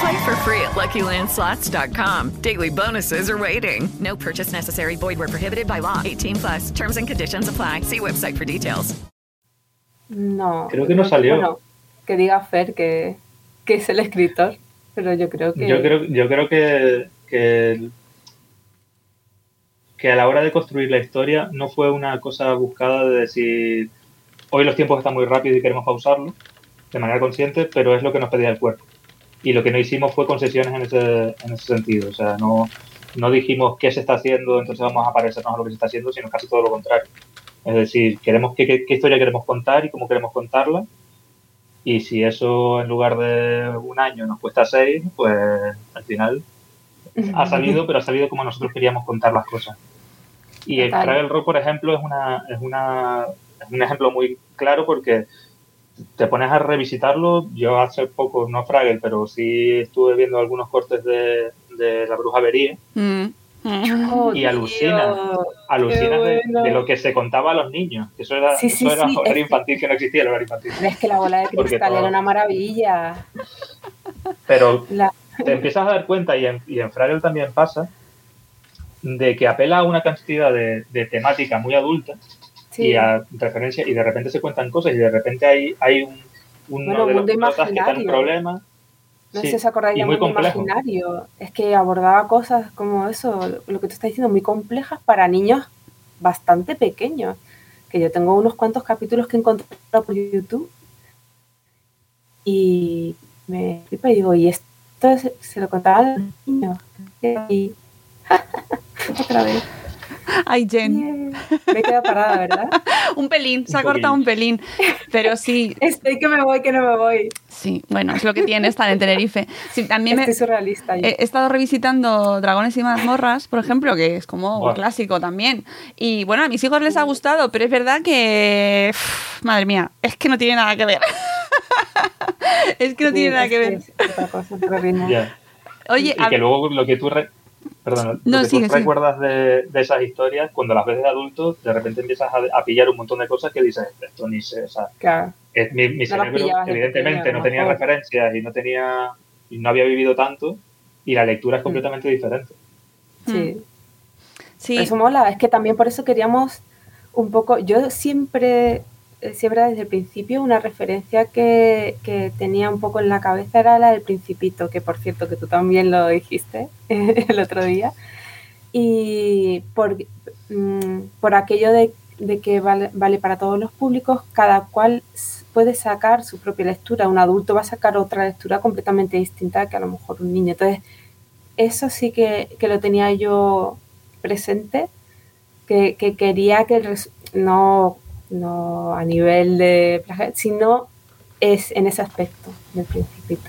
Play for free at LuckyLandSlots.com. Daily bonuses are waiting. No purchase necessary. Void were prohibited by law. 18 plus. Terms and conditions apply. See website for details. No. Creo que no salió. Bueno, que diga Fer que, que es el escritor, pero yo creo que... Yo creo, yo creo que, que, que a la hora de construir la historia no fue una cosa buscada de decir hoy los tiempos están muy rápidos y queremos pausarlo de manera consciente, pero es lo que nos pedía el cuerpo. Y lo que no hicimos fue concesiones en ese, en ese sentido. O sea, no, no dijimos qué se está haciendo, entonces vamos a parecernos a lo que se está haciendo, sino casi todo lo contrario. Es decir, queremos qué, qué, qué historia queremos contar y cómo queremos contarla. Y si eso en lugar de un año nos cuesta seis, pues al final ha salido, pero ha salido como nosotros queríamos contar las cosas. Y el Total. Fraggle Rock, por ejemplo, es, una, es, una, es un ejemplo muy claro porque te pones a revisitarlo. Yo hace poco, no Fraggle, pero sí estuve viendo algunos cortes de, de La Bruja Vería Mm. Oh, y alucinas, tío, alucinas de, lo que se contaba a los niños. Eso era, Sí, sí, eso era sí, que- infantil, que no existía el horario infantil. Es que la bola de cristal era una maravilla. Pero La- te empiezas a dar cuenta, y en, y en Fraggle también pasa, de que apela a una cantidad de, de temática muy adulta Sí. y a referencia, y de repente se cuentan cosas, y de repente hay, hay un, uno Bueno, de los que está en imaginario. problema. No Sí, sé si acordáis de muy. Imaginario. Es que abordaba cosas como eso, lo que tú estás diciendo, muy complejas para niños bastante pequeños. Que yo tengo unos cuantos capítulos que he encontrado por YouTube y me flipa y digo, ¿y esto es- se lo contaba a los niños? Y otra vez. Ay, Jen. Me he quedado parada, ¿verdad? Un pelín, se ha cortado un pelín. Pero sí. Estoy que me voy, que no me voy. Sí, bueno, es lo que tiene estar en Tenerife. Sí, también me- Estoy surrealista. yo. He, he estado revisitando Dragones y mazmorras, por ejemplo, que es como un clásico también. Y bueno, a mis hijos les ha gustado, pero es verdad que. madre mía, es que no tiene nada que ver. es que no Sí, tiene nada es que ver. es otra cosa. Oye, y que luego lo que tú re- perdón, No, lo que sigue, tú sigue. recuerdas de, de esas historias cuando las ves de adulto de repente empiezas a, a pillar un montón de cosas que dices esto ni sé o sea Claro. es- mi, mi No las cerebro pillabas evidentemente no tenía mejor. referencias y no tenía y no había vivido tanto y la lectura es completamente diferente Sí. Sí. Eso mola. Es que también por eso queríamos un poco. Yo siempre, siempre desde el principio, una referencia que, que tenía un poco en la cabeza era la del Principito, que por cierto, que tú también lo dijiste el otro día. Y por, mm, por aquello de, de que vale, vale para todos los públicos, cada cual puede sacar su propia lectura. Un adulto va a sacar otra lectura completamente distinta que a lo mejor un niño. Entonces, eso sí que, que lo tenía yo presente, que, que quería que el no, no a nivel de plagio, sino es en ese aspecto del principito.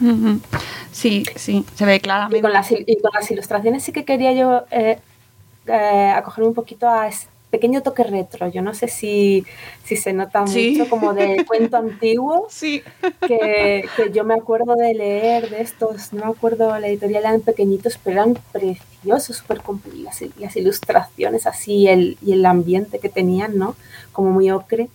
Sí, sí, se ve claramente. Y con las, y con las ilustraciones sí que quería yo eh, eh, acogerme un poquito a pequeño toque retro. Yo no sé si, si se nota Sí. mucho como de cuento antiguo. Sí. Que, que yo me acuerdo de leer de estos, no me acuerdo, la editorial eran pequeñitos, pero eran preciosos, súper las, las ilustraciones así el, y el ambiente que tenían, ¿no? Como muy ocre.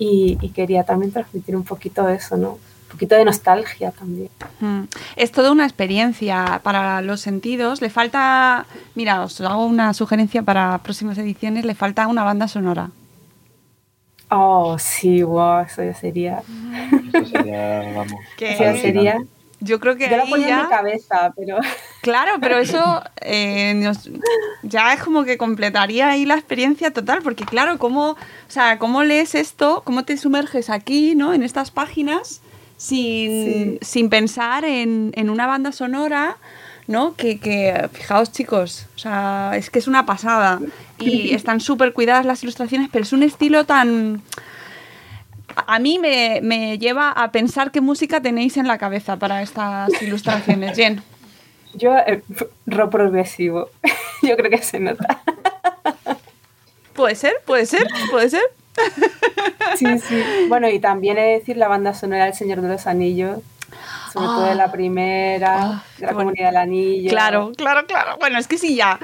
Y, y quería también transmitir un poquito eso, ¿no? Un poquito de nostalgia también. Mm. Es toda una experiencia para los sentidos. Le falta, mira, os hago una sugerencia para próximas ediciones, le falta una banda sonora. Oh, sí, wow, eso ya sería. eso sería vamos Eso ya sería. Yo creo que Yo la ahí ponía en ya- mi cabeza, pero. Claro, pero eso eh, nos- ya es como que completaría ahí la experiencia total, porque claro, ¿cómo, o sea, ¿cómo lees esto? ¿Cómo te sumerges aquí, ¿no? En estas páginas sin, Sí. sin pensar en, en una banda sonora, ¿no? Que, que, fijaos chicos, o sea, es que es una pasada. Y están súper cuidadas las ilustraciones, pero es un estilo tan... A mí me, me lleva a pensar qué música tenéis en la cabeza para estas ilustraciones, Jen. Yo, eh, rock progresivo. Yo creo que se nota. Puede ser, puede ser, puede ser. Sí, sí. Bueno, y también he de decir la banda sonora del Señor de los Anillos. Sobre todo de la primera, de la comunidad del anillo. Claro, claro, claro. Bueno, es que si ya.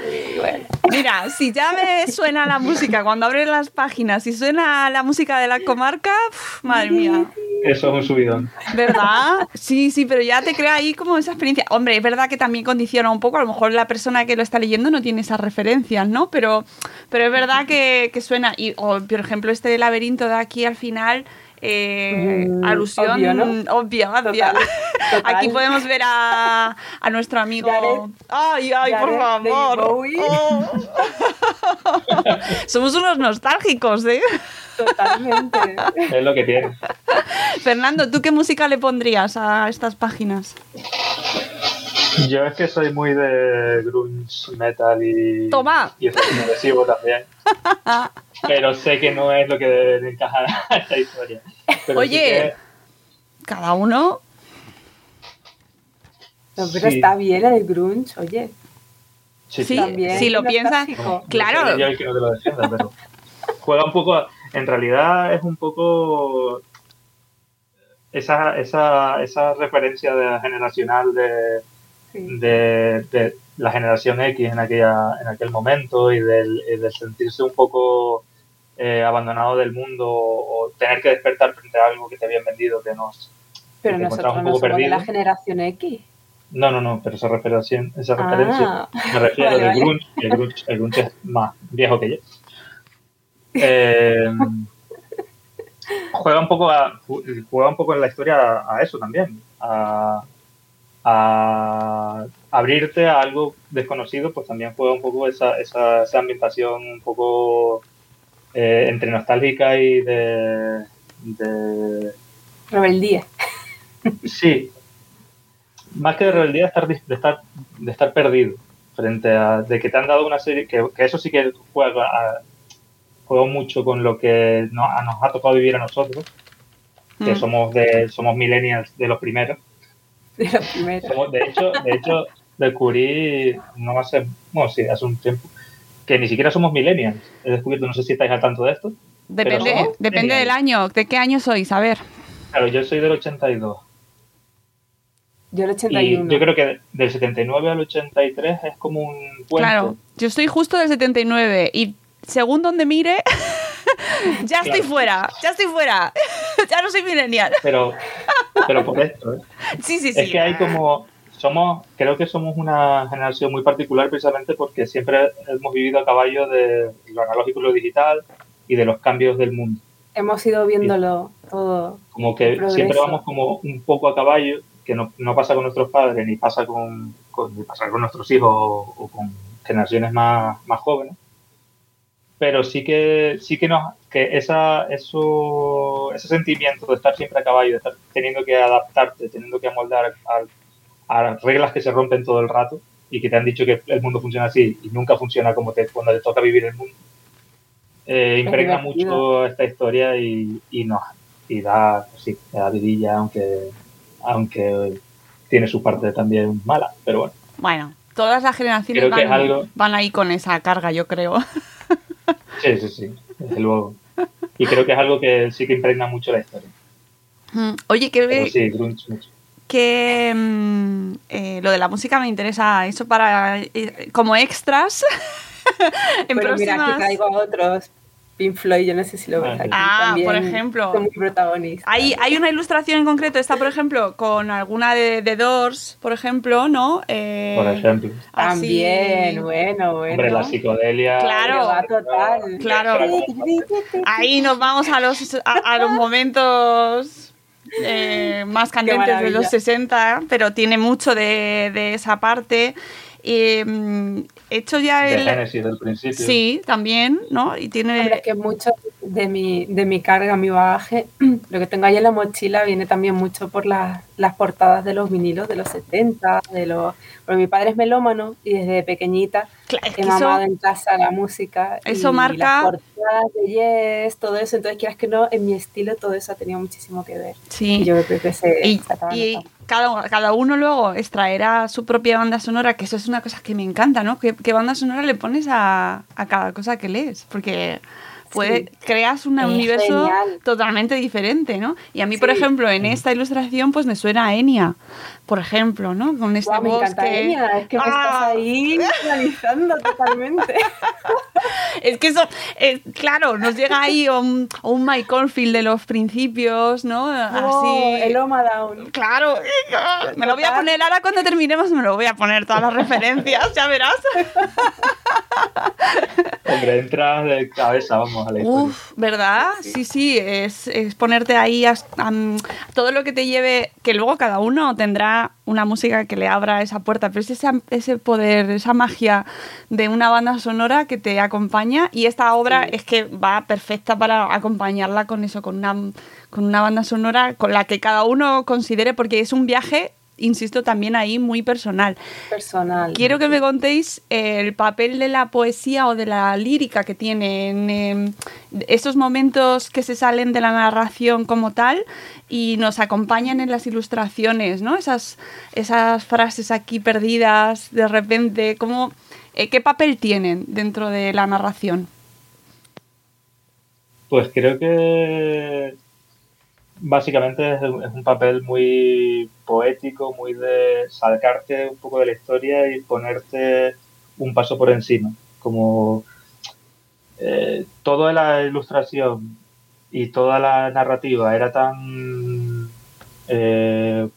Mira, si ya me suena la música cuando abres las páginas y suena la música de la comarca, pf, madre mía. Eso es un subidón. ¿Verdad? Sí, sí, pero ya te crea ahí como esa experiencia. Hombre, es verdad que también condiciona un poco, a lo mejor la persona que lo está leyendo no tiene esas referencias, ¿no? Pero, pero es verdad que, que suena. Y, o, por ejemplo, este laberinto de aquí al final. Eh, Mm, alusión obvio, ¿no? obvia, obvia. Total, total. Aquí podemos ver a, a nuestro amigo. Jared- ay, ay, por Jared favor. Oh. Somos unos nostálgicos, ¿eh? Totalmente. Es lo que tiene. Fernando, ¿tú qué música le pondrías a estas páginas? Yo es que soy muy de grunge, metal y. Toma. Y agresivo también. Pero sé que no es lo que debe de encajar a esta historia. Pero sí Oye. que- Cada uno. No, pero Sí. está bien el grunge, oye. sí, Sí, También si lo piensas. No claro. yo el que no te lo defienda, pero juega un poco, en realidad es un poco esa, esa, esa referencia de generacional de, Sí. de, de la generación X en, aquella, en aquel momento y del, y del sentirse un poco eh, abandonado del mundo o tener que despertar frente a algo que te habían vendido que no, Pero te nosotros un no poco somos de la generación X. No, no, no, pero esa referencia, esa Ah. referencia me refiero Vale, vale. grunge, el grunge, el grunge es más viejo que yo. Eh, juega un poco a, ju- juega un poco en la historia a, a eso también, a, a abrirte a algo desconocido, pues también juega un poco esa, esa, esa ambientación un poco eh, entre nostálgica y de, de Rebeldía. Sí. Más que de rebeldía, estar, de estar, de estar perdido frente a de que te han dado una serie, que, que eso sí que juega, a- juega mucho con lo que nos ha tocado vivir a nosotros, que Mm. somos de somos millennials de los primeros. De primeros. Somos- de hecho, de hecho descubrí no hace, bueno, sí, hace un tiempo que ni siquiera somos millennials. He descubierto, no sé si estáis al tanto de esto. Depende, depende del año. ¿De qué año sois? A ver. Claro, yo soy del 82. Yo el Y 81. yo creo que del 79 al 83 es como un puente. Claro, yo estoy justo del 79 y según donde mire, ya estoy Claro. fuera, ya estoy fuera, ya no soy millennial. pero, pero por esto, ¿eh? Sí, sí, sí. Es que hay como, somos, creo que somos una generación muy particular precisamente porque siempre hemos vivido a caballo de lo analógico y lo digital y de los cambios del mundo. Hemos ido viéndolo todo. Como que siempre vamos como un poco a caballo, que no, no pasa con nuestros padres ni pasa con, con- ni pasa con nuestros hijos o, o con generaciones más, más jóvenes. Pero sí que, sí que nos, que esa, eso, ese sentimiento de estar siempre a caballo, de estar teniendo que adaptarte, teniendo que amoldar a, a reglas que se rompen todo el rato y que te han dicho que el mundo funciona así y nunca funciona como te, cuando te toca vivir el mundo, eh, impregna mucho esta historia y, y nos y da, pues sí, da vidilla, aunque, aunque tiene su parte también mala, pero bueno. Bueno, todas las generaciones van, algo- van ahí con esa carga, yo creo. Sí, sí, sí, desde luego. Y creo que es algo que sí que impregna mucho la historia. Mm, Oye, que, Pero sí, grunge mucho. que mm, eh, lo de la música me interesa, eso para eh, como extras. en Pero mira, próximas... aquí traigo a otros. Pink Floyd, yo no sé si lo ves aquí. Ah, también por ejemplo. Son muy protagonistas. Hay, hay una ilustración en concreto, está por ejemplo con alguna de, de Doors, por ejemplo, ¿no? Eh, Por ejemplo. así- También, bueno, bueno. Hombre, la psicodelia. Claro. Va total. Claro. Ahí nos vamos a los, a, a los momentos eh, más candentes de los 60, pero tiene mucho de, de esa parte. Hecho ya De el... Génesis del principio. Sí, también, ¿no? Y tiene... Hombre, es que mucho de mi, de mi carga, mi bagaje, lo que tengo ahí en la mochila viene también mucho por las, las portadas de los vinilos de los 70, de los... Porque mi padre es melómano y desde pequeñita es que he mamado eso- en casa la música. eso y marca- Las portadas de Yes, todo eso. Entonces, quieras que no, en mi estilo todo eso ha tenido muchísimo que ver. Sí. Y yo creo que se... Y, se. Cada, cada uno luego extraerá su propia banda sonora, que eso es una cosa que me encanta, ¿no? ¿Qué, qué banda sonora le pones a, a cada cosa que lees? Porque puede, Sí. creas un Es universo genial. totalmente diferente, ¿no? Y a mí, por ejemplo, en esta ilustración, pues me suena a Enya, por ejemplo, ¿no? Con este Guau, me encanta bosque. Enya, es que me estás ¡Ah! ahí analizando totalmente. Es que eso, eh, claro, nos llega ahí un, un Mike de los principios, ¿no? Oh, Así. el Oma Down. Claro, me lo voy a poner ahora cuando terminemos, me lo voy a poner todas las referencias, ya verás. Hombre, entras de cabeza, vamos, a la historia. Uf, ¿verdad? Sí, sí, es, es ponerte ahí a, a- todo lo que te lleve, que luego cada uno tendrá una música que le abra esa puerta, pero es ese poder, esa magia de una banda sonora que te acompaña y esta obra es que va perfecta para acompañarla con eso, con una, con una banda sonora con la que cada uno considere, porque es un viaje, insisto, también ahí muy personal. Personal. Quiero que me contéis el papel de la poesía o de la lírica que tiene en eh, estos momentos que se salen de la narración como tal y nos acompañan en las ilustraciones, ¿no? Esas, esas frases aquí perdidas de repente, ¿cómo, eh, ¿qué papel tienen dentro de la narración? Pues creo que básicamente es un, papel muy poético, muy de sacarte un poco de la historia y ponerte un paso por encima. Como eh, toda la ilustración y toda la narrativa era tan eh,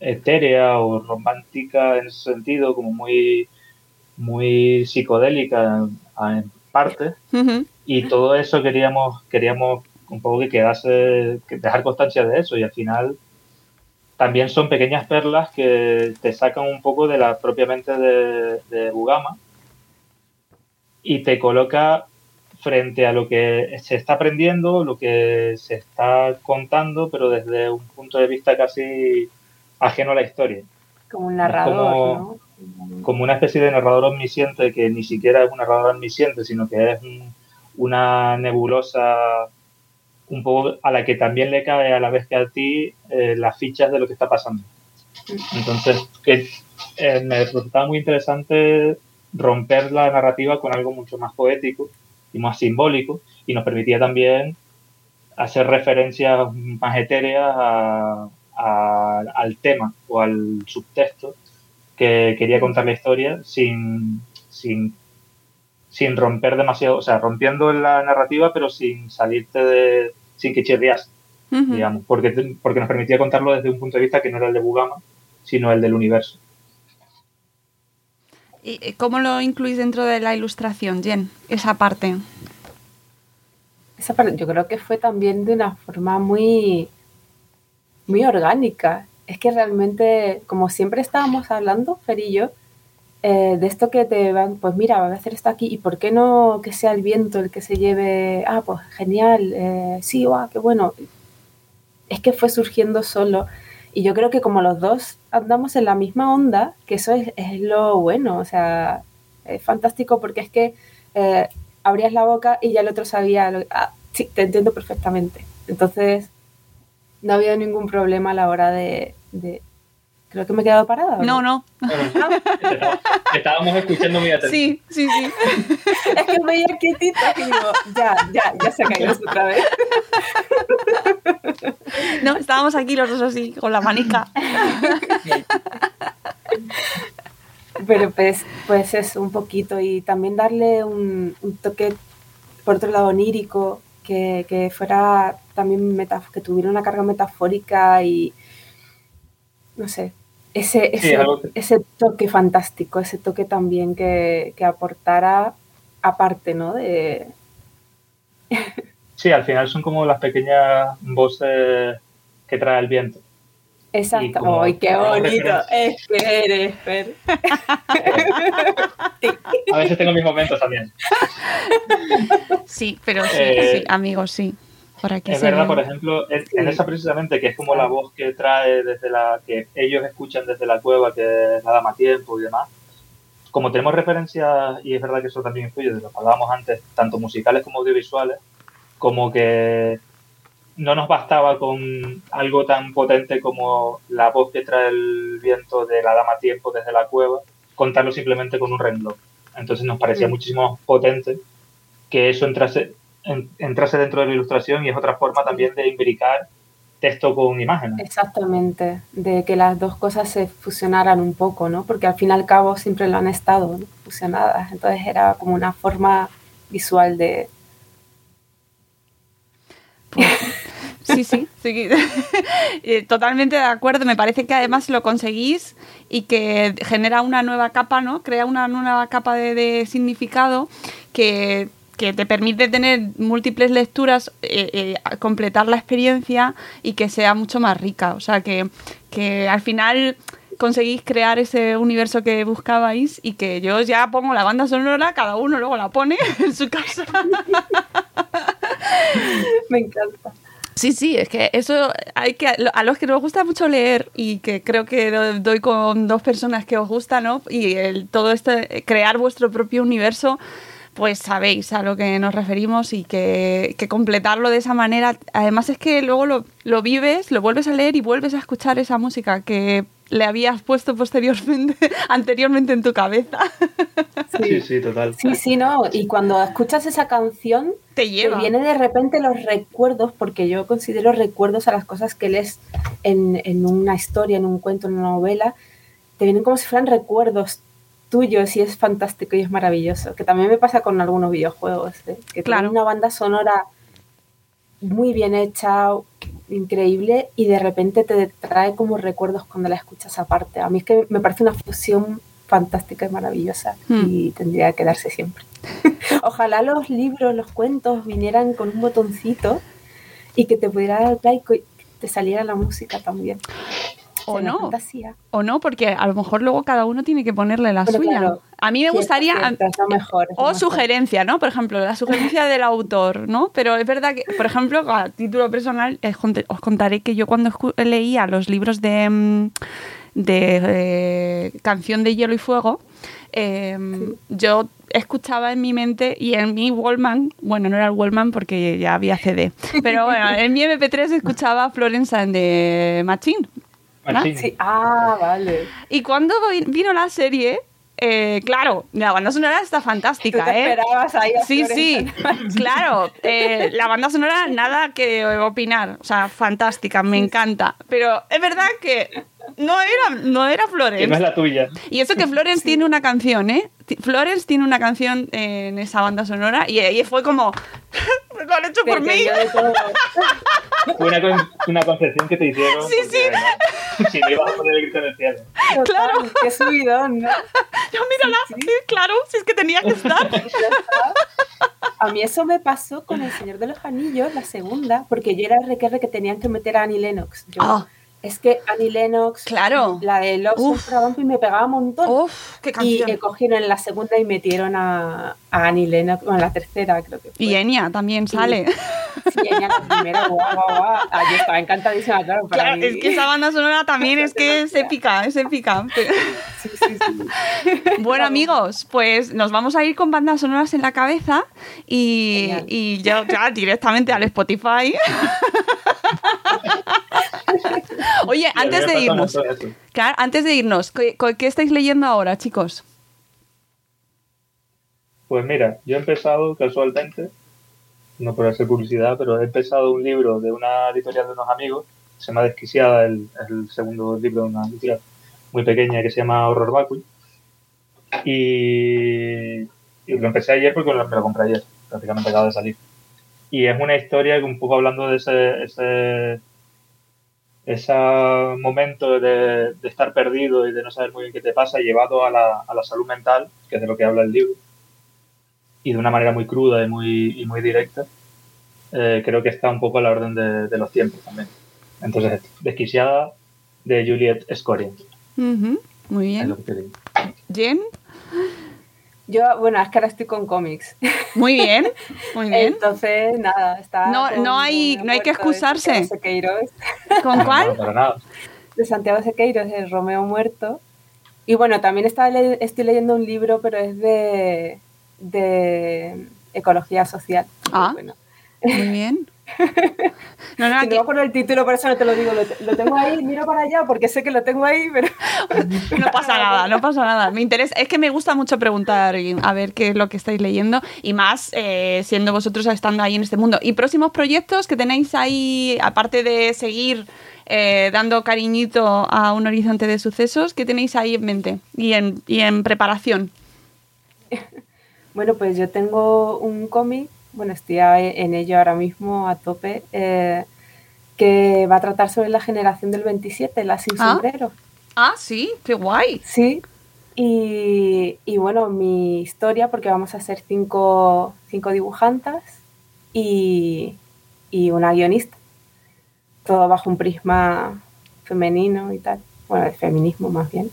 etérea o romántica en ese sentido, como muy, muy psicodélica en, en parte. Y todo eso queríamos, queríamos un poco que quedase, que dejar constancia de eso y al final también son pequeñas perlas que te sacan un poco de la propia mente de, de Bugama y te coloca frente a lo que se está aprendiendo, lo que se está contando, pero desde un punto de vista casi ajeno a la historia. Como un narrador, como- ¿no? como una especie de narrador omnisciente que ni siquiera es un narrador omnisciente, sino que es un- una nebulosa un poco a la que también le cae a la vez que a ti eh, las fichas de lo que está pasando. Entonces, que eh, me resultaba muy interesante romper la narrativa con algo mucho más poético y más simbólico y nos permitía también hacer referencias más etéreas al tema o al subtexto que quería contar la historia sin, sin, sin romper demasiado, o sea, rompiendo la narrativa pero sin salirte de, sin que chirrias, Ujú. digamos, porque, porque nos permitía contarlo desde un punto de vista que no era el de Bugama, sino el del universo. ¿Y eh, cómo lo incluís dentro de la ilustración, Jen? Esa parte. Esa parte yo creo que fue también de una forma muy, muy orgánica. Es que realmente, como siempre estábamos hablando, Fer y yo, eh, de esto que te van, pues mira, voy a hacer esto aquí, y por qué no que sea el viento el que se lleve, ah, pues genial, eh, sí, guau, qué bueno. Es que fue surgiendo solo. Y yo creo que como los dos andamos en la misma onda, que eso es, es lo bueno, o sea, es fantástico porque es que eh, abrías la boca y ya el otro sabía, lo- ah, sí, te entiendo perfectamente. Entonces, no ha habido ningún problema a la hora de- Creo que me he quedado parada. ¿o No, no. Estábamos escuchando muy atentos. Sí, sí, sí. Es que veía quietita y digo, ya, ya, ya se ha caído otra vez. No, estábamos aquí los dos así, con la manica. Pero pues, pues es un poquito y también darle un, un toque, por otro lado, onírico, que, que fuera también metaf- que tuviera una carga metafórica y no sé, ese, ese, que- ese toque fantástico, ese toque también que, que aportara aparte, ¿no? De, Sí, al final son como las pequeñas voces que trae el viento. exacto. como- ¡Ay, qué bonito! referencia. Es que eres, Fer. A veces tengo mis momentos también. Sí, pero sí, Eh, sí, amigos, sí. Aquí Es se verdad, ve. por ejemplo, en, en esa precisamente, que es como la voz que trae desde la que ellos escuchan desde la cueva, que es la dama tiempo y demás. Como tenemos referencias, y es verdad que eso también influye de lo que hablábamos antes, tanto musicales como audiovisuales, como que no nos bastaba con algo tan potente como la voz que trae el viento de la dama tiempo desde la cueva, contarlo simplemente con un renglón. Entonces nos parecía Mm. muchísimo más potente que eso entrase, en- entrase dentro de la ilustración y es otra forma también de imbricar texto con imágenes. Exactamente, de que las dos cosas se fusionaran un poco, ¿no? Porque al fin y al cabo siempre lo han estado ¿no? fusionadas, entonces era como una forma visual de... Sí, sí, sí. Eh, Totalmente de acuerdo. Me parece que además lo conseguís y que genera una nueva capa, ¿no? Crea una nueva capa de, de significado que, que te permite tener múltiples lecturas, eh, eh, completar la experiencia y que sea mucho más rica. O sea, que, que al final conseguís crear ese universo que buscabais y que yo ya pongo la banda sonora, cada uno luego la pone en su casa. Me encanta. Sí, sí, es que eso hay que a los que nos gusta mucho leer y que creo que do- doy con dos personas que os gusta, ¿no? Y el, todo esto, eh, crear vuestro propio universo, pues sabéis a lo que nos referimos y que, que completarlo de esa manera. Además es que luego lo, lo vives, lo vuelves a leer y vuelves a escuchar esa música que le habías puesto posteriormente, anteriormente en tu cabeza. Sí, sí, total. Sí, sí, ¿no? Y cuando escuchas esa canción, te lleva. viene de repente los recuerdos, porque yo considero recuerdos a las cosas que lees en, en una historia, en un cuento, en una novela, te vienen como si fueran recuerdos tuyos y es fantástico y es maravilloso. Que también me pasa con algunos videojuegos, ¿eh? que Claro. tienen una banda sonora muy bien hecha, increíble, y de repente te trae como recuerdos cuando la escuchas aparte. A mí es que me parece una fusión fantástica y maravillosa Hmm. y tendría que darse siempre. Ojalá los libros, los cuentos vinieran con un botoncito y que te pudiera dar play y te saliera la música también. O no. fantasía. O no, porque a lo mejor luego cada uno tiene que ponerle la suya. claro. A mí me Cierto, gustaría... cierto, es lo mejor, es lo O mejor. sugerencia, ¿no? Por ejemplo, la sugerencia del autor, ¿no? Pero es verdad que, por ejemplo, a título personal, eh, os contaré que yo cuando escu- leía los libros de, mm, de eh, Canción de Hielo y Fuego, eh, yo escuchaba en mi mente y en mi Wallman, bueno, no era el Wallman porque ya había CD, pero bueno, en mi MP3 escuchaba Florence and the Machine. Sí, ah, vale. Y cuando vi- vino la serie, eh, claro, la banda sonora está fantástica, Tú te ¿eh? esperabas ahí a Sí, sí, claro. eh, la banda sonora, nada que opinar. O sea, fantástica, me encanta. Pero es verdad que no era, no era Florence. Que no es la tuya. Y eso que Florence tiene una canción, ¿eh? Florence tiene una canción en esa banda sonora y ahí fue como, lo han hecho por mí. Fue una, con- una concepción que te hicieron. Sí, ¿no? Si no ibas a poner el grito en el cielo. Claro. Qué subidón, ¿no? Yo, mírala, sí, claro, si es que tenía que estar. A mí eso me pasó con El Señor de los Anillos, la segunda, porque yo era requerre que tenían que meter a Annie Lennox. Yo, Ah. Es que Annie Lennox, Claro. la de Love. Song Vampire me pegaba un montón. Uf, qué y canción. eh, cogieron en la segunda y metieron a, a Annie Lennox, bueno, la tercera creo que fue. Y Enya también sale. Sí, ella la primera, guau, guau, guau. Ah, yo estaba encantadísima, claro. Para Claro, mí. es que esa banda sonora también es que es épica, es épica. Sí, sí, sí. Bueno, amigos, pues nos vamos a ir con bandas sonoras en la cabeza y, y yo ya directamente al Spotify. Oye, antes de irnos, claro, antes de irnos, ¿qué, qué estáis leyendo ahora, chicos? Pues mira, yo he empezado casualmente, no por hacer publicidad, pero he empezado un libro de una editorial de unos amigos, se llama Desquiciada, el, el segundo libro de una editorial muy pequeña que se llama Horror Vacui. Y, y lo empecé ayer porque me lo compré ayer, prácticamente acaba de salir. Y es una historia que un poco hablando de ese, ese, ese momento de, de estar perdido y de no saber muy bien qué te pasa, llevado a la, a la salud mental, que es de lo que habla el libro y de una manera muy cruda y muy, y muy directa, eh, creo que está un poco a la orden de, de los tiempos también. Entonces, Desquiciada de Juliet Escoria. Ujú, Muy es bien. lo que te digo. Jen, Yo, bueno, es que ahora estoy con cómics. muy bien, muy bien. Entonces, nada, está. No- con no hay- no hay que excusarse. Sequeiros, ¿Con cuál? de Santiago Sequeiros, el Romeo Muerto. Y bueno, también estaba le- estoy leyendo un libro, pero es de, de ecología social. Ah. Bueno, Muy bien. No, no, Si aquí- no me el título, por eso no te lo digo. Lo, te- lo tengo ahí, miro para allá porque sé que lo tengo ahí, pero. No pasa nada, no pasa nada. Me interesa, es que me gusta mucho preguntar y a ver qué es lo que estáis leyendo y más eh, siendo vosotros estando ahí en este mundo. ¿Y próximos proyectos que tenéis ahí, aparte de seguir eh, dando cariñito a un horizonte de sucesos, qué tenéis ahí en mente y en, y en preparación? Bueno, pues yo tengo un cómic, bueno, estoy en ello ahora mismo a tope, eh, que va a tratar sobre la generación del 27, la sin Ah. sombrero. Ah, sí, qué guay. Sí, y, y bueno, mi historia, porque vamos a ser cinco, cinco dibujantas y, y una guionista, todo bajo un prisma femenino y tal, bueno, de feminismo más bien.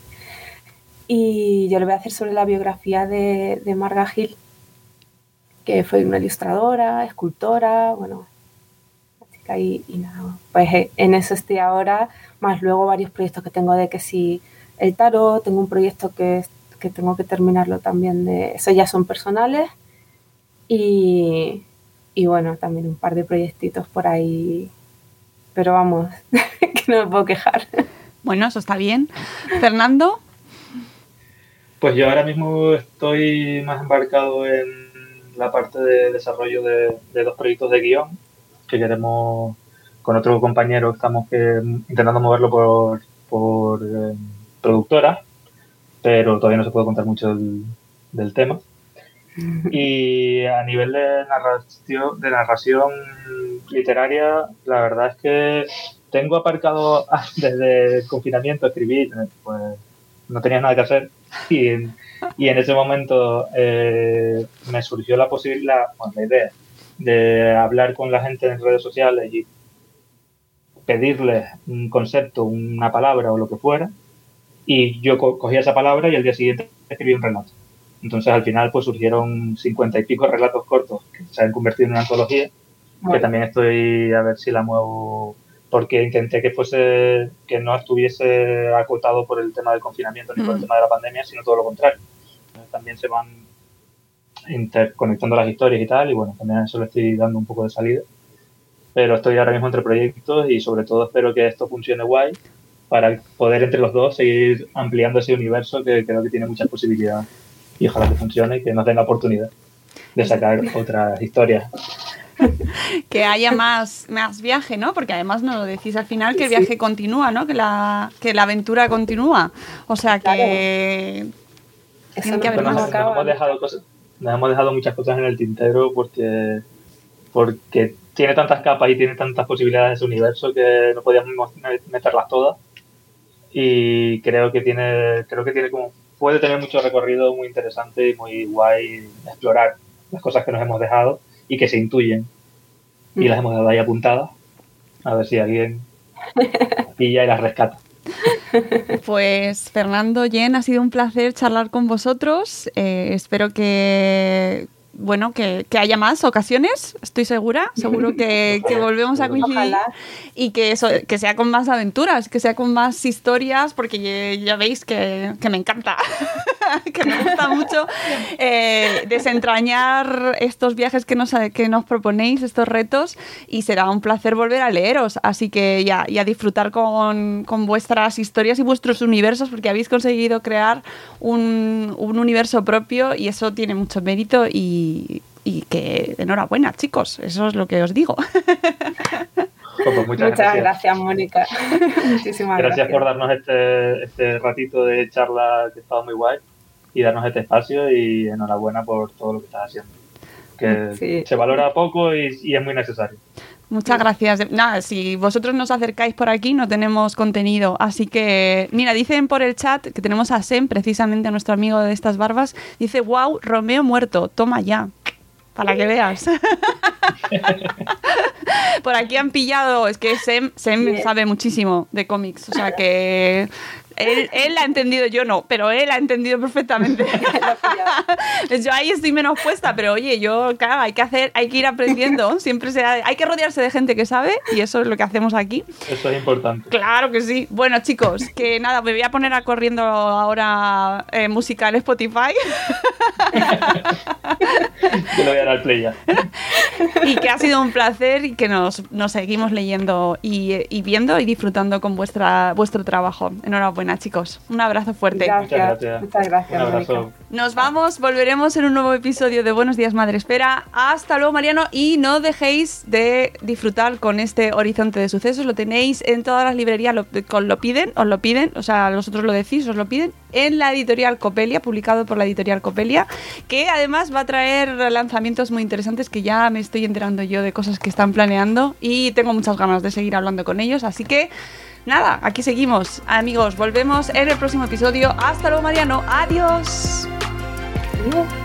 Y yo lo voy a hacer sobre la biografía de, de Marga Gil, que fue una ilustradora, escultora, bueno, chica y, y nada, pues eh, en eso estoy ahora, más luego varios proyectos que tengo de que si el tarot, tengo un proyecto que, que tengo que terminarlo también de, eso ya son personales, y, y bueno, también un par de proyectitos por ahí, pero vamos, que no me puedo quejar. Bueno, eso está bien. Fernando, Pues yo ahora mismo estoy más embarcado en la parte de desarrollo de, de dos proyectos de guion que queremos con otro compañero estamos que, intentando moverlo por, por eh, productora, pero todavía no se puede contar mucho del, del tema. Y a nivel de narración, de narración literaria, la verdad es que tengo aparcado desde el confinamiento escribir, pues no tenía nada que hacer y y en ese momento eh, me surgió la posibilidad, bueno, la idea de hablar con la gente en redes sociales y pedirles un concepto, una palabra o lo que fuera y yo co- cogía esa palabra y al día siguiente escribí un relato. Entonces al final pues surgieron cincuenta y pico relatos cortos que se han convertido en una antología que Bueno. también estoy a ver si la muevo porque intenté que fuese que no estuviese acotado por el tema del confinamiento ni por el tema de la pandemia sino todo lo contrario también se van interconectando las historias y tal y bueno también a eso le estoy dando un poco de salida pero estoy ahora mismo entre proyectos y sobre todo espero que esto funcione guay para poder entre los dos seguir ampliando ese universo que creo que tiene muchas posibilidades y ojalá que funcione y que nos den la oportunidad de sacar otras historias que haya más, más viaje, ¿no? Porque además nos lo decís al final que el viaje continúa, ¿no? Que la, que la aventura continúa. O sea que tiene que haber Bueno, más. nos, nos hemos dejado cosas, nos hemos dejado muchas cosas en el tintero porque, porque tiene tantas capas y tiene tantas posibilidades ese universo que no podíamos meterlas todas. Y creo que tiene, creo que tiene como, puede tener mucho recorrido muy interesante y muy guay explorar las cosas que nos hemos dejado y que se intuyen. Y las hemos dado ahí apuntadas. A ver si alguien pilla y las rescata. Pues Fernando, Jen, ha sido un placer charlar con vosotros. Eh, espero que bueno que, que haya más ocasiones, estoy segura. Seguro que, que volvemos a coincidir Ojalá. y que eso, que sea con más aventuras, que sea con más historias, porque ya, ya veis que, que me encanta, que me gusta mucho eh, desentrañar estos viajes que nos, que nos proponéis, estos retos, y será un placer volver a leeros. Así que ya, y a disfrutar con, con vuestras historias y vuestros universos, porque habéis conseguido crear un, un universo propio y eso tiene mucho mérito y, y que enhorabuena, chicos, eso es lo que os digo. Pues muchas, Muchas gracias. gracias, Mónica. Muchísimas Gracias gracias. por darnos este, este ratito de charla que ha estado muy guay y darnos este espacio y enhorabuena por todo lo que estás haciendo. Que Sí. se valora poco y, y es muy necesario. Muchas gracias. Nada, si vosotros nos acercáis por aquí, no tenemos contenido. Así que, mira, dicen por el chat que tenemos a Sem, precisamente a nuestro amigo de estas barbas. Dice, wow, Romeo muerto, toma ya. Para que veas. por aquí han pillado, es que Sem, Sem sabe muchísimo de cómics. O sea que él, él ha entendido, yo no, pero él ha entendido perfectamente. yo ahí estoy menos puesta, pero oye, yo, claro, hay que hacer, hay que ir aprendiendo. Siempre se ha- hay que rodearse de gente que sabe y eso es lo que hacemos aquí. Eso es importante. Claro que sí. Bueno, chicos, que nada, me voy a poner a corriendo ahora eh, música en Spotify Yo le voy a dar al play ya. y que ha sido un placer y que que nos, nos seguimos leyendo y, y viendo y disfrutando con vuestra, vuestro trabajo. Enhorabuena, chicos. Un abrazo fuerte. Gracias. Muchas gracias. Muchas gracias, Un abrazo. Nos vamos, volveremos en un nuevo episodio de Buenos Días Madre Espera. Hasta luego, Mariano, y no dejéis de disfrutar con este horizonte de sucesos. Lo tenéis en todas las librerías, lo, lo piden, os lo piden, o sea, vosotros lo decís, os lo piden, en la editorial Copelia, publicado por la editorial Copelia, que además va a traer lanzamientos muy interesantes que ya me estoy enterando yo de cosas que están planeando y tengo muchas ganas de seguir hablando con ellos, así que... Nada, aquí seguimos. Amigos, volvemos en el próximo episodio. Hasta luego, Mariano. Adiós. Adiós.